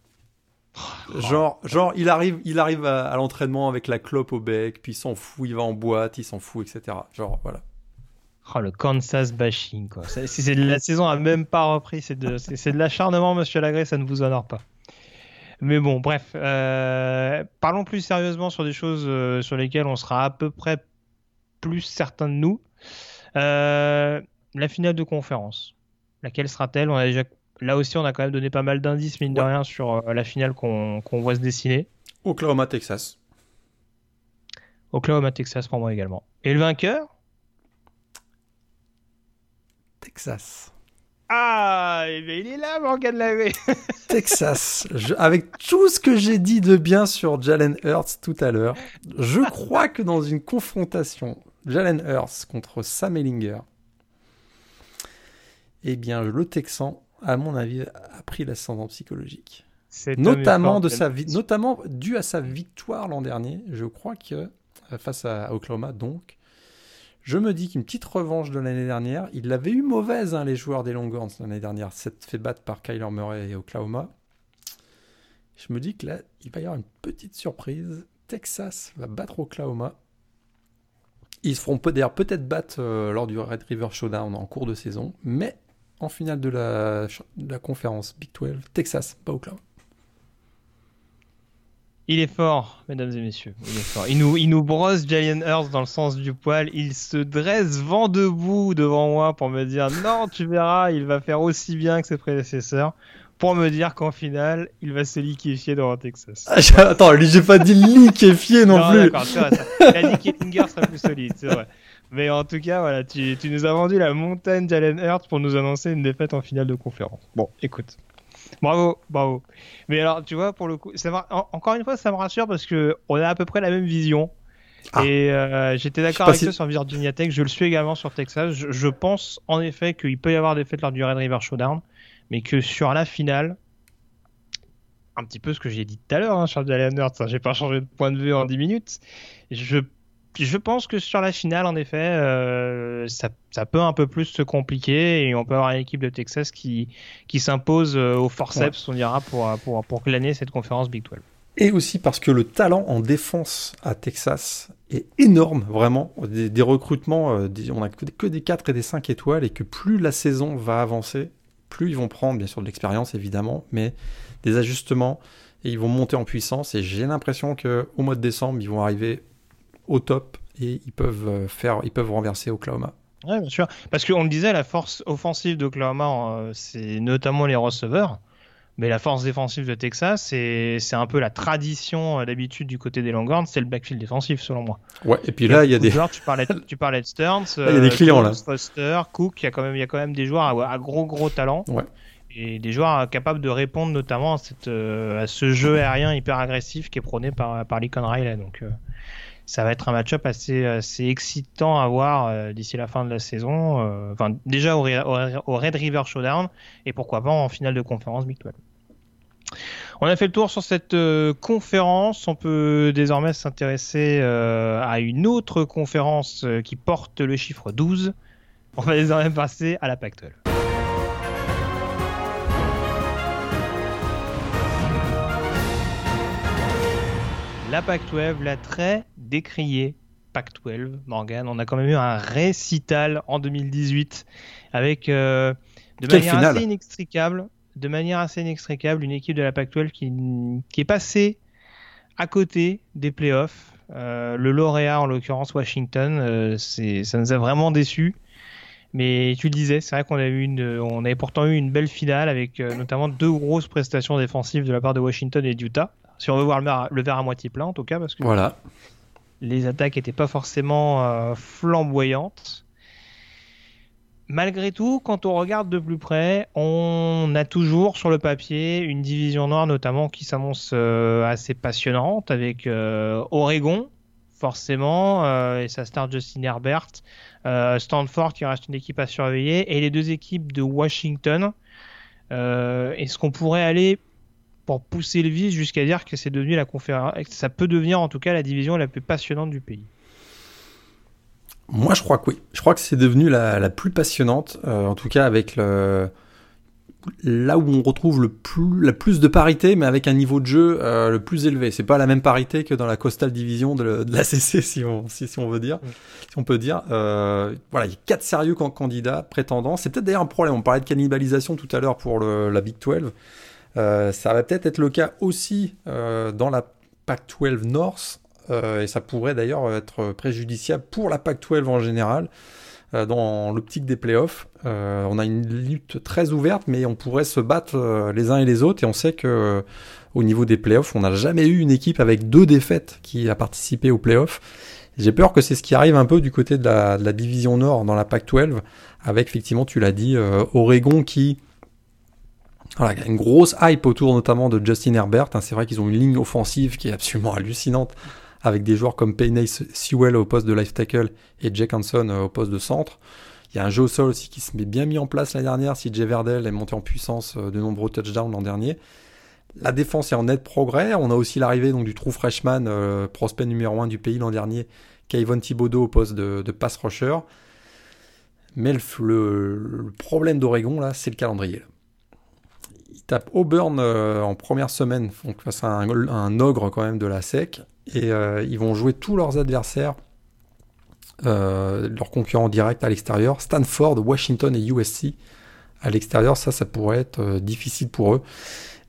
Genre, genre, il arrive, il arrive à, l'entraînement avec la clope au bec, puis il s'en fout, il va en boîte, il s'en fout, etc. Genre, voilà. Oh, le Kansas bashing, quoi. C'est, la saison a même pas repris. C'est de, l'acharnement, monsieur Lagré, ça ne vous honore pas. Mais bon, bref. Euh, parlons plus sérieusement sur des choses euh, sur lesquelles on sera à peu près plus certain de nous. Euh, la finale de conférence. Laquelle sera-t-elle? On a déjà Là aussi, on a quand même donné pas mal d'indices, mine de rien, sur la finale qu'on voit se dessiner. Oklahoma, Texas. Oklahoma, Texas pour moi également. Et le vainqueur? Texas. Ah, eh ben, il est là, Morgan Lavé. Texas. avec tout ce que j'ai dit de bien sur Jalen Hurts tout à l'heure, je crois que dans une confrontation Jalen Hurts contre Sam Ellinger, eh bien, le Texan à mon avis, a pris l'ascendant psychologique. Notamment, de sa notamment dû à sa victoire l'an dernier, je crois que euh, face à Oklahoma, donc, je me dis qu'une petite revanche de l'année dernière, il l'avait eu mauvaise, hein, les joueurs des Longhorns l'année dernière, s'être fait battre par Kyler Murray et Oklahoma. Je me dis que là, il va y avoir une petite surprise. Texas va battre Oklahoma. Ils se feront d'ailleurs peut-être battre euh, lors du Red River Showdown en cours de saison, mais en finale de la, la conférence Big 12, Texas, pas Oklahoma. Il est fort, mesdames et messieurs. Il est fort. Il nous, il nous brosse Jalen Hurst dans le sens du poil. Il se dresse vent debout devant moi pour me dire non, tu verras, il va faire aussi bien que ses prédécesseurs. Pour me dire qu'en finale, il va se liquéfier devant Texas. Ah, attends, lui, j'ai pas dit liquéfier non, non plus. D'accord, Il a dit qu'Ettinger serait plus solide, c'est vrai. Mais en tout cas, voilà, tu, nous as vendu la montagne d'Allen Hurt pour nous annoncer une défaite en finale de conférence. Bon, écoute. Bravo, bravo. Mais alors, tu vois, pour le coup, ça encore une fois, ça me rassure parce que on a à peu près la même vision. Ah. Et euh, j'étais d'accord avec toi sur Virginia Tech, je le suis également sur Texas. Je, pense en effet qu'il peut y avoir des fêtes lors du Red River Showdown, mais que sur la finale, un petit peu ce que j'ai dit tout à l'heure hein, Jalen Hurts, hein, j'ai pas changé de point de vue en 10 minutes. Je je pense que sur la finale, en effet, euh, ça, ça, peut un peu plus se compliquer et on peut avoir une équipe de Texas qui, qui s'impose euh, au forceps, on dira, pour, pour, pour glaner cette conférence Big 12. Et aussi parce que le talent en défense à Texas est énorme, vraiment. Des, recrutements, euh, on a que des 4 et des 5 étoiles et que plus la saison va avancer, plus ils vont prendre, bien sûr, de l'expérience évidemment, mais des ajustements et ils vont monter en puissance. Et j'ai l'impression qu'au mois de décembre, ils vont arriver au top et ils peuvent euh, faire, ils peuvent renverser Oklahoma. Oui, bien sûr. Parce qu'on le disait, la force offensive d'Oklahoma, euh, c'est notamment les receveurs. Mais la force défensive de Texas, c'est un peu la tradition euh, d'habitude du côté des Longhorns, c'est le backfield défensif selon moi. Ouais, et puis là, il y a des. tu, parlais, tu parlais de Stearns, il y a des clients là. Foster, Cook, il y, a quand même, il y a quand même des joueurs à, gros gros talent. Ouais. Et des joueurs capables de répondre notamment à, cette, à ce jeu aérien hyper agressif qui est prôné par, par Lincoln Riley. Donc, ça va être un match-up assez, excitant à voir euh, d'ici la fin de la saison. Euh, enfin, déjà au, Red River Showdown et pourquoi pas en finale de conférence Big 12. On a fait le tour sur cette euh, conférence. On peut désormais s'intéresser à une autre conférence qui porte le chiffre 12. On va désormais passer à la Pac 12. La Pac-12, la très décriée Pac-12, Morgan. On a quand même eu un récital en 2018 avec euh, de manière assez inextricable, de manière assez inextricable, une équipe de la Pac-12 qui, qui, est passée à côté des playoffs. Euh, le lauréat, en l'occurrence Washington, euh, ça nous a vraiment déçus. Mais tu le disais, c'est vrai qu'on avait, une, on avait pourtant eu une belle finale avec notamment deux grosses prestations défensives de la part de Washington et d'Utah si on veut voir le, verre à moitié plein en tout cas, parce que voilà. Les attaques n'étaient pas forcément euh, flamboyantes. Malgré tout, quand on regarde de plus près, on a toujours sur le papier une division noire notamment qui s'annonce euh, assez passionnante avec euh, Oregon, forcément, et sa star Justin Herbert, Stanford qui reste une équipe à surveiller, et les deux équipes de Washington. Est-ce qu'on pourrait aller pour pousser le vice jusqu'à dire que c'est devenu la conférence, ça peut devenir en tout cas la division la plus passionnante du pays. Moi, je crois que oui. Je crois que c'est devenu la, la, plus passionnante, en tout cas avec le, là où on retrouve le plus, la plus de parité, mais avec un niveau de jeu euh, le plus élevé. C'est pas la même parité que dans la Coastal Division de, la CC, si on, si, on veut dire, si on peut dire. Euh, voilà, il y a quatre sérieux candidats prétendants. C'est peut-être d'ailleurs un problème. On parlait de cannibalisation tout à l'heure pour le, la Big 12. Euh, ça va peut-être être le cas aussi euh, dans la Pac-12 North, euh, et ça pourrait d'ailleurs être préjudiciable pour la Pac-12 en général. Euh, dans l'optique des playoffs. Euh, on a une lutte très ouverte, mais on pourrait se battre euh, les uns et les autres. Et on sait que au niveau des playoffs, on n'a jamais eu une équipe avec deux défaites qui a participé aux playoffs. J'ai peur que c'est ce qui arrive un peu du côté de la, division Nord dans la PAC-12, avec effectivement, tu l'as dit, Oregon qui voilà, a une grosse hype autour notamment de Justin Herbert. Hein. c'est vrai qu'ils ont une ligne offensive qui est absolument hallucinante avec des joueurs comme Payne Sewell au poste de life tackle et Jack Hanson euh, au poste de centre. Il y a un jeu au sol aussi qui se met bien mis en place l'année dernière. Si Jay Verdell est monté en puissance euh, de nombreux touchdowns l'an dernier. La défense est en net progrès. On a aussi l'arrivée donc du true freshman, euh, prospect numéro 1 du pays l'an dernier, Kayvon Thibodeau au poste de, pass rusher. Mais le, problème d'Oregon, là, c'est le calendrier. Il tape Auburn en première semaine, donc face à un, un, ogre quand même de la SEC et euh, ils vont jouer tous leurs adversaires, euh, leurs concurrents directs à l'extérieur, Stanford, Washington et USC à l'extérieur, ça, ça pourrait être euh, difficile pour eux.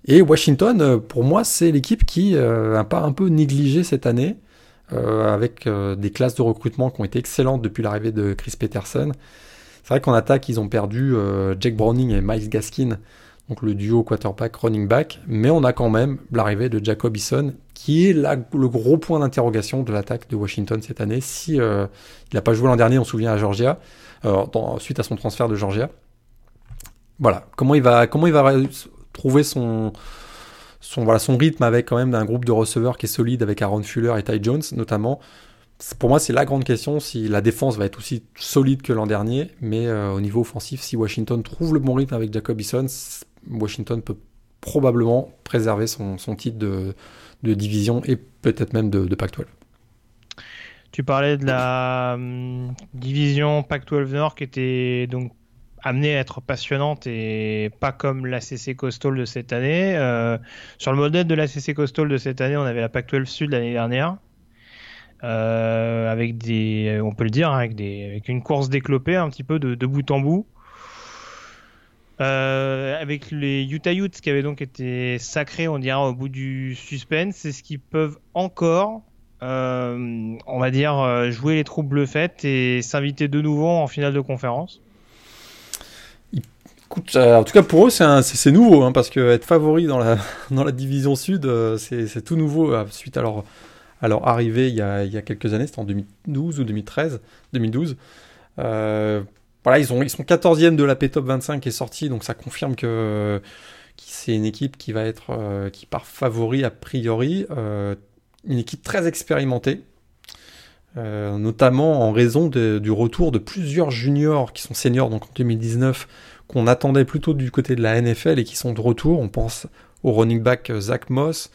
Et Washington, pour moi, c'est l'équipe qui a pas un peu négligé cette année, avec des classes de recrutement qui ont été excellentes depuis l'arrivée de Chris Peterson. C'est vrai qu'en attaque, ils ont perdu Jake Browning et Miles Gaskin, donc le duo quarterback running back, mais on a quand même l'arrivée de Jacob Eason qui est le gros point d'interrogation de l'attaque de Washington cette année. Si euh, il n'a pas joué l'an dernier, on se souvient à Georgia, euh, suite à son transfert de Georgia. Voilà, comment il va, comment il va trouver son, rythme avec quand même un groupe de receveurs qui est solide avec Aaron Fuller et Ty Jones notamment? Pour moi, c'est la grande question si la défense va être aussi solide que l'an dernier, mais euh, au niveau offensif, si Washington trouve le bon rythme avec Jacob Eason, Washington peut probablement préserver son, son titre de, de division et peut-être même de, de Pac-12. Tu parlais de la hum, division Pac-12 Nord qui était donc amenée à être passionnante et pas comme la CC Coastal de cette année. Euh, sur le modèle de la CC Coastal de cette année, on avait la Pac-12 Sud l'année dernière. Euh, avec des, on peut le dire, hein, avec, des, avec une course déclopée un petit peu de bout en bout. Euh, avec les Utah Utes qui avaient donc été sacrés, on dira, au bout du suspense, c'est ce qu'ils peuvent encore, euh, on va dire, euh, jouer les troupes bleu faites et s'inviter de nouveau en finale de conférence en tout cas pour eux c'est nouveau hein, parce que être favori dans la, division sud c'est tout nouveau suite à leur, arrivée il y, a, quelques années, c'était en 2012 ou 2013, 2012. Euh, voilà, ils, sont 14e de la P-Top 25 qui est sortie, donc ça confirme que, c'est une équipe qui va être, euh, qui part favori a priori, euh, une équipe très expérimentée, euh, notamment en raison du retour de plusieurs juniors qui sont seniors donc en 2019, qu'on attendait plutôt du côté de la NFL et qui sont de retour. On pense au running back Zach Moss,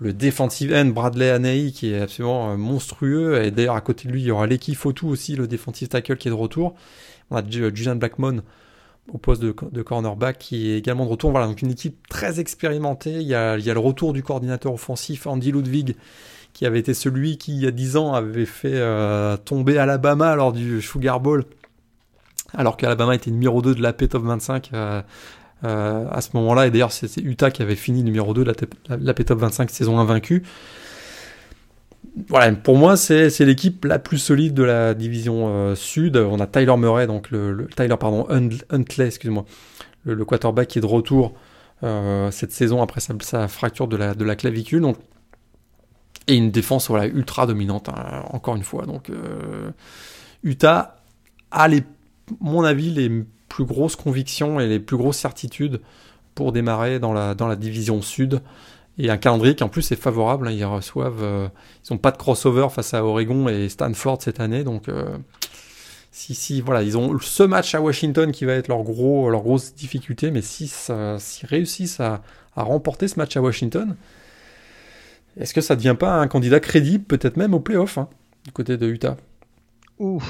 le defensive end Bradley Anei qui est absolument monstrueux, et d'ailleurs à côté de lui il y aura Leki Fotu aussi, le defensive tackle qui est de retour. On a Julian Blackmon au poste de, cornerback qui est également de retour. Voilà, donc une équipe très expérimentée. Il y a, il y a le retour du coordinateur offensif Andy Ludwig qui avait été celui qui, il y a 10 ans, avait fait euh, tomber Alabama lors du Sugar Bowl, alors qu'Alabama était numéro 2 de la P-Top 25 euh, euh, à ce moment-là. Et d'ailleurs, c'est Utah qui avait fini numéro 2 de la, la P-Top 25 saison invaincue voilà, pour moi, c'est l'équipe la plus solide de la division euh, sud. On a Tyler Murray, donc le, Tyler pardon Huntley, excuse-moi, le, quarterback qui est de retour euh, cette saison après sa, fracture de la, clavicule. Donc, et une défense voilà ultra dominante hein, encore une fois. Donc euh, Utah a mon avis les plus grosses convictions et les plus grosses certitudes pour démarrer dans la division sud et un calendrier qui en plus est favorable. Hein. ils reçoivent, euh, ils n'ont pas de crossover face à Oregon et Stanford cette année, donc euh, si si voilà, ils ont ce match à Washington qui va être leur gros leur grosse difficulté, mais si s'ils réussissent à, à, remporter ce match à Washington, est-ce que ça ne devient pas un candidat crédible, peut-être même au playoff, hein, du côté de Utah? Ouf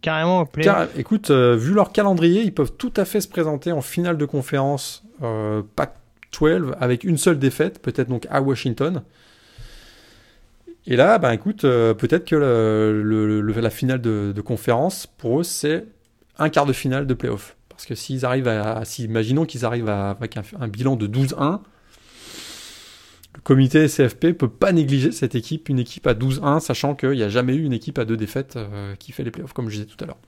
carrément au playoff. écoute, vu leur calendrier, ils peuvent tout à fait se présenter en finale de conférence Pac 12 avec une seule défaite, peut-être donc à Washington. Et là, ben écoute, peut-être que la finale de, de conférence, pour eux, c'est un quart de finale de playoff. Parce que s'ils arrivent à, si, imaginons qu'ils arrivent avec un, bilan de 12-1, le comité CFP peut pas négliger cette équipe, une équipe à 12-1, sachant qu'il n'y a jamais eu une équipe à deux défaites euh, qui fait les playoffs, comme je disais tout à l'heure.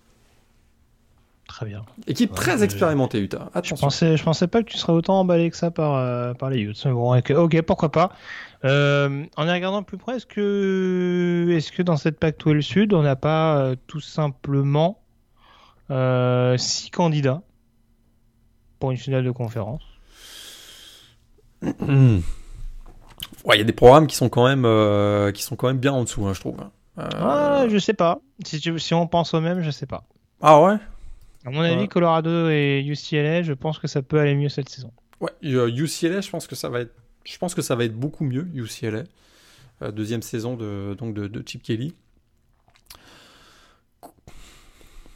Très bien. Équipe très expérimentée, Utah. Attention. Je pensais, je pensais pas que tu serais autant emballé que ça par, euh, par les Utes. Bon, ok, pourquoi pas. Euh, en y regardant plus près, est-ce que, dans cette Pac 12 Sud, on n'a pas tout simplement euh, six candidats pour une finale de conférence? Ouais, il y a des programmes qui sont quand même, euh, qui sont quand même bien en dessous, hein, je trouve. Euh... Ah, je sais pas. Si, si, on pense au même, je sais pas. Ah ouais? À mon avis, Colorado et UCLA, je pense que ça peut aller mieux cette saison. Ouais, UCLA, je pense que ça va être, je pense que ça va être beaucoup mieux, UCLA. Euh, deuxième saison de, donc de, de Chip Kelly.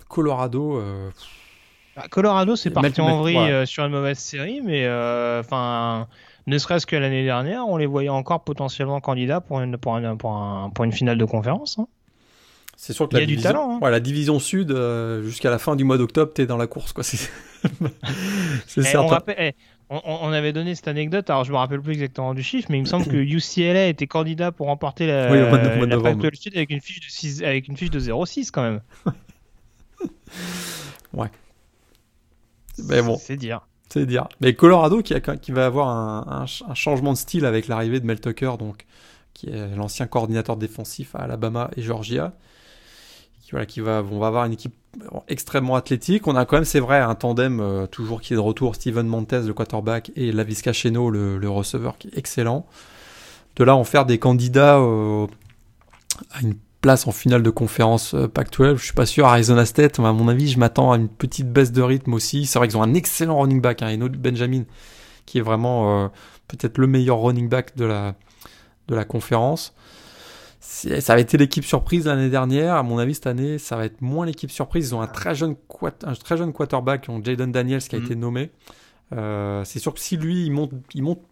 Colorado. Euh, bah, Colorado, c'est parti en vrille euh, sur une mauvaise série, mais euh, enfin, ne serait-ce que l'année dernière, on les voyait encore potentiellement candidats pour une, pour, pour, une finale de conférence. Hein. C'est sûr que la, division, du talent, hein. la division sud, jusqu'à la fin du mois d'octobre, tu es dans la course. Quoi. C'est, eh. Eh, on, avait donné cette anecdote, alors je me rappelle plus exactement du chiffre, mais il me semble que UCLA était candidat pour remporter la, oui, la, Sud avec une fiche de 6, avec une fiche de 0,6 quand même. ouais. Mais bon. C'est dire. C'est dire. Mais Colorado qui, a, qui va avoir un, changement de style avec l'arrivée de Mel Tucker, donc, qui est l'ancien coordinateur défensif à Alabama et Georgia. Qui, va, on va avoir une équipe extrêmement athlétique. On a quand même, c'est vrai, un tandem euh, toujours qui est de retour, Steven Montez, le quarterback, et Lavisca Cheno, le, receveur, qui est excellent. De là, en faire des candidats euh, à une place en finale de conférence euh, Pac-12. Je suis pas sûr. Arizona State, à mon avis, je m'attends à une petite baisse de rythme aussi. C'est vrai qu'ils ont un excellent running back, hein, autre Benjamin, qui est vraiment euh, peut-être le meilleur running back de la, de la conférence. Ça avait été l'équipe surprise l'année dernière. À mon avis, cette année, ça va être moins l'équipe surprise. Ils ont un très jeune, un très jeune quarterback, Jaden Daniels, qui a mm. été nommé. Euh, c'est sûr que si lui, il monte, il monte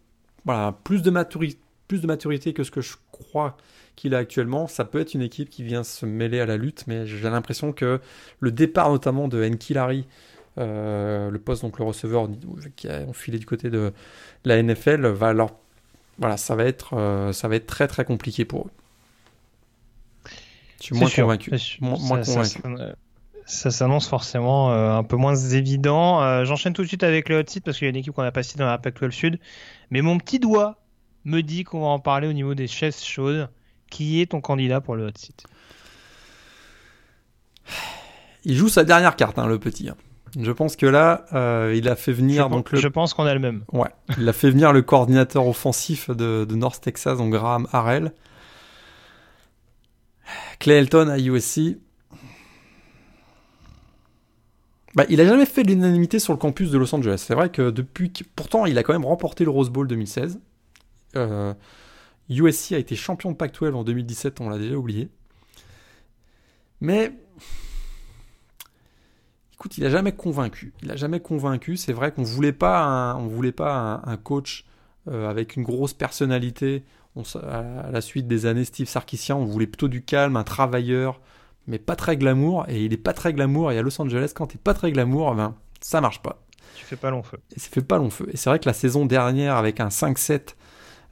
voilà, plus, de maturité, plus de maturité que ce que je crois qu'il a actuellement, ça peut être une équipe qui vient se mêler à la lutte, mais j'ai l'impression que le départ notamment de Nkilari, euh, le poste donc le receveur qui a enfilé du côté de la NFL, va alors voilà, ça va être euh, ça va être très très compliqué pour eux. Je suis moins convaincu. ça, s'annonce forcément euh, un peu moins évident. J'enchaîne tout de suite avec le hot site parce qu'il y a une équipe qu'on a passée dans la Pac-12 Sud. Mais mon petit doigt me dit qu'on va en parler au niveau des chaises chaudes. Qui est ton candidat pour le hot seat? Il joue sa dernière carte, hein, le petit. Hein. Je pense que là, euh, il a fait venir. Je, donc je pense qu'on a le même. Ouais. Il a fait venir le coordinateur offensif de, North Texas, donc Graham Harrell. Clay Elton à USC. Bah, il a jamais fait l'unanimité sur le campus de Los Angeles. C'est vrai que depuis. Pourtant, il a quand même remporté le Rose Bowl 2016. Euh, USC a été champion de Pac-12 en 2017, on l'a déjà oublié. Mais écoute, il a jamais convaincu. Il a jamais convaincu. C'est vrai qu'on voulait pas un, on voulait pas un, coach euh, avec une grosse personnalité. À la suite des années Steve Sarkisian, on voulait plutôt du calme, un travailleur, mais pas très glamour. Et il est pas très glamour. Et à Los Angeles, quand t'es pas très glamour, ben ça marche pas. Tu fais pas long feu. Et ça fait pas long feu. Et c'est vrai que la saison dernière, avec un 5-7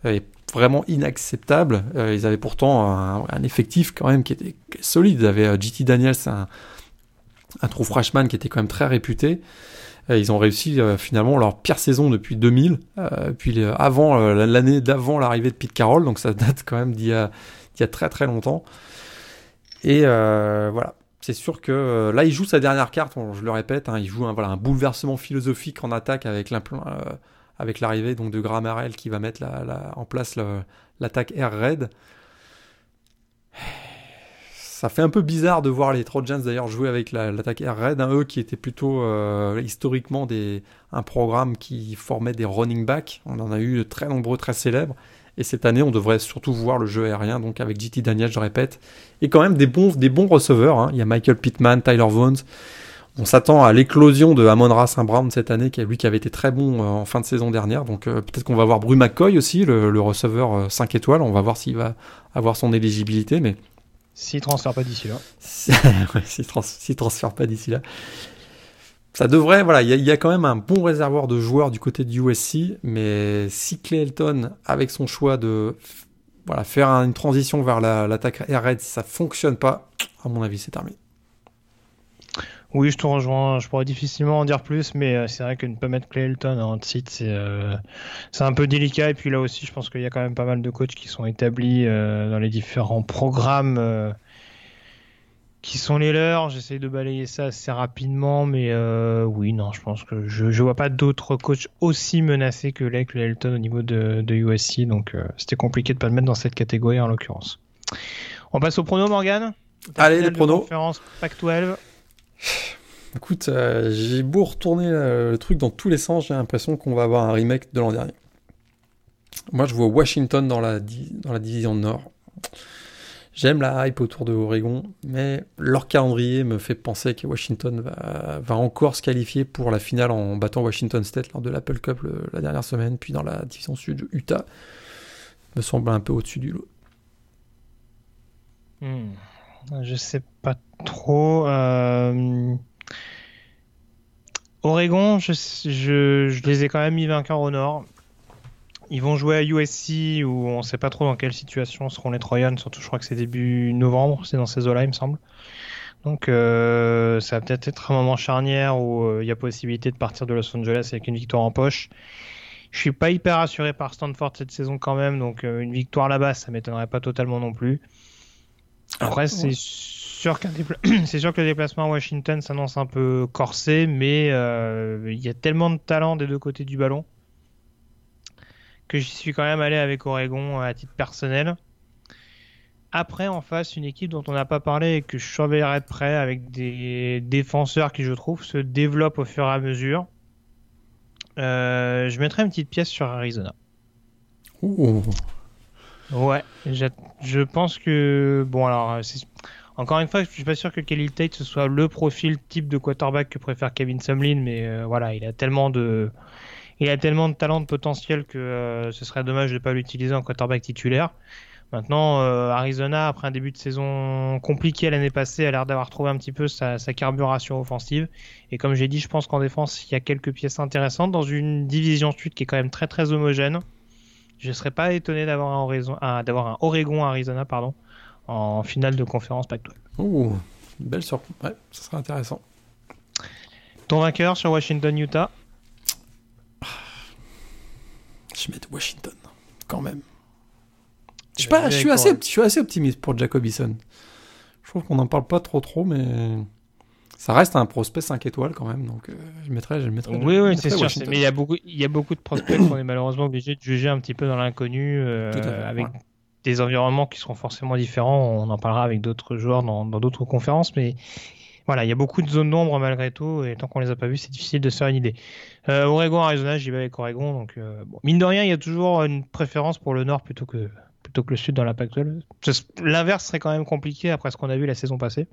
est vraiment inacceptable. Euh, ils avaient pourtant un, effectif quand même qui était solide. Ils avaient euh, JT Daniels, un, un trou freshman qui était quand même très réputé. Euh, ils ont réussi finalement leur pire saison depuis 2000, puis avant l'année d'avant l'arrivée de Pete Carroll, donc ça date quand même d'il y a, très très longtemps. Et voilà, c'est sûr que là, il joue sa dernière carte, je le répète, hein, il joue un, voilà, un bouleversement philosophique en attaque avec l'implant avec l'arrivée donc de Gramarel qui va mettre en place l'attaque air raid. Ça fait un peu bizarre de voir les Trojans d'ailleurs jouer avec l'attaque air raid, hein, eux qui étaient plutôt euh, historiquement des, un programme qui formait des running backs. On en a eu très nombreux, très célèbres. Et cette année, on devrait surtout voir le jeu aérien, donc avec JT Daniel, je répète. Et quand même des bons, des bons receveurs. Hein. Il y a Michael Pittman, Tyler Vaughn. On s'attend à l'éclosion de Amon-Ra Saint Brown cette année, qui, lui qui avait été très bon euh, en fin de saison dernière. Donc euh, peut-être qu'on va voir Bru McCoy aussi, le, receveur 5 étoiles. On va voir s'il va avoir son éligibilité. Mais s'il transfère pas d'ici là. S'il trans transfère pas d'ici là ça devrait, voilà, il y, a quand même un bon réservoir de joueurs du côté de USC, mais si Clayton, avec son choix de voilà, faire une transition vers l'attaque air raid, si ça fonctionne pas, à mon avis, c'est terminé. Oui, je te rejoins. Je pourrais difficilement en dire plus, mais euh, c'est vrai que ne pas mettre Clayton en site, c'est euh, c'est un peu délicat. Et puis là aussi, je pense qu'il y a quand même pas mal de coachs qui sont établis euh, dans les différents programmes qui sont les leurs. J'essaye de balayer ça assez rapidement, mais oui, non, je pense que je ne vois pas d'autres coachs aussi menacés que Lake Elton au niveau de, de USC, donc c'était compliqué de pas le mettre dans cette catégorie en l'occurrence. On passe au prono, Morgan Allez, les pronos. Conférence Pac-12. Écoute, euh, j'ai beau retourner le truc dans tous les sens, j'ai l'impression qu'on va avoir un remake de l'an dernier. Moi, je vois Washington dans la, dans la division Nord. J'aime la hype autour de Oregon, mais leur calendrier me fait penser que Washington va, encore se qualifier pour la finale en battant Washington State lors de l'Apple Cup la dernière semaine, puis dans la division sud, Utah me semble un peu au-dessus du lot. Hmm. Je sais pas trop. Euh, Oregon, je, les ai quand même mis vainqueurs au nord. Ils vont jouer à USC où on sait pas trop dans quelle situation seront les Trojans, surtout je crois que c'est début novembre, c'est dans ces eaux-là il me semble. Donc euh, ça va peut-être être un moment charnière où euh, il y a possibilité de partir de Los Angeles avec une victoire en poche. Je suis pas hyper assuré par Stanford cette saison quand même, donc une victoire là-bas, ça m'étonnerait pas totalement non plus. Après, c'est sûr, que le déplacement à Washington s'annonce un peu corsé, mais il y a tellement de talent des deux côtés du ballon que j'y suis quand même allé avec Oregon à titre personnel. Après, en face, une équipe dont on n'a pas parlé et que je surveillerai de près avec des défenseurs qui, je trouve, se développent au fur et à mesure. Euh, je mettrai une petite pièce sur Arizona. Ouais, je pense que. Bon, alors, encore une fois, je suis pas sûr que Kelly Tate ce soit le profil type de quarterback que préfère Kevin Sumlin, mais euh, voilà, il a tellement de il a tellement de talent, de potentiel que euh, ce serait dommage de ne pas l'utiliser en quarterback titulaire. Maintenant, euh, Arizona, après un début de saison compliqué l'année passée, a l'air d'avoir trouvé un petit peu sa, carburation offensive. Et comme j'ai dit, je pense qu'en défense, il y a quelques pièces intéressantes dans une division sud qui est quand même très très homogène. Je ne serais pas étonné d'avoir un, Oregon-Arizona pardon, en finale de conférence Pac-12. Ouh, belle surprise. Ouais, ça serait intéressant. Ton vainqueur sur Washington-Utah je mets Washington, quand même. Je, pas, je, suis assez, je suis assez optimiste pour Jacobison. Je trouve qu'on n'en parle pas trop trop, mais ça reste un prospect 5 étoiles quand même. Donc euh, je mettrais, je mettrais Oui, oui, c'est sûr. Mais il y, a beaucoup, il y a beaucoup de prospects qu'on est malheureusement obligé de juger un petit peu dans l'inconnu, euh, avec des environnements qui seront forcément différents. On en parlera avec d'autres joueurs dans d'autres conférences, mais voilà, il y a beaucoup de zones d'ombre malgré tout, et tant qu'on les a pas vues, c'est difficile de se faire une idée. Euh, Oregon, Arizona, j'y vais avec Oregon, donc euh, bon. mine de rien, il y a toujours une préférence pour le Nord plutôt que plutôt que le Sud dans la Pac-12. L'inverse serait quand même compliqué après ce qu'on a vu la saison passée.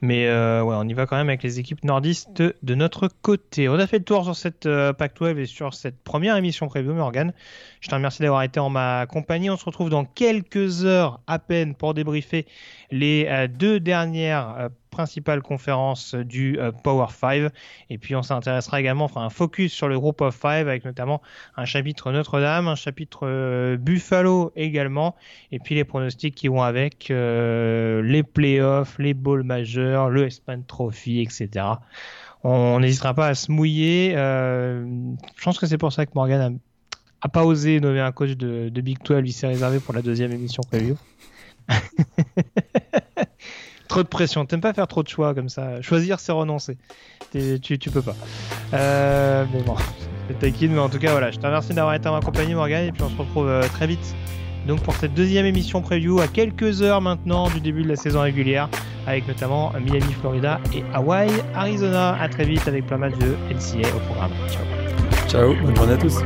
Mais euh, on y va quand même avec les équipes nordistes de notre côté. On a fait le tour sur cette euh, Pac-12 et sur cette première émission prévue, Morgan. Je te remercie d'avoir été en ma compagnie. On se retrouve dans quelques heures à peine pour débriefer les euh, deux dernières principale conférence du euh, Power 5. Et puis on s'intéressera également, enfin un focus sur le groupe of 5 avec notamment un chapitre Notre-Dame, un chapitre euh, Buffalo également, et puis les pronostics qui vont avec euh, les playoffs, les bowls majeurs, le S-Man Trophy, etc. On n'hésitera pas à se mouiller. je pense que c'est pour ça que Morgan a, pas osé nommer un coach de, de Big 12, il s'est réservé pour la deuxième émission preview. trop de pression. T'aimes pas faire trop de choix comme ça. Choisir, c'est renoncer. Tu, tu peux pas. Euh, mais bon, c'est taquine. Mais en tout cas, voilà. Je te remercie d'avoir été en compagnie, Morgan. Et puis on se retrouve euh, très vite. Donc pour cette deuxième émission preview à quelques heures maintenant du début de la saison régulière, avec notamment Miami, Florida et Hawaii, Arizona. À très vite avec plein de matchs de NCA au programme. Ciao. Ciao. Bonne journée à tous.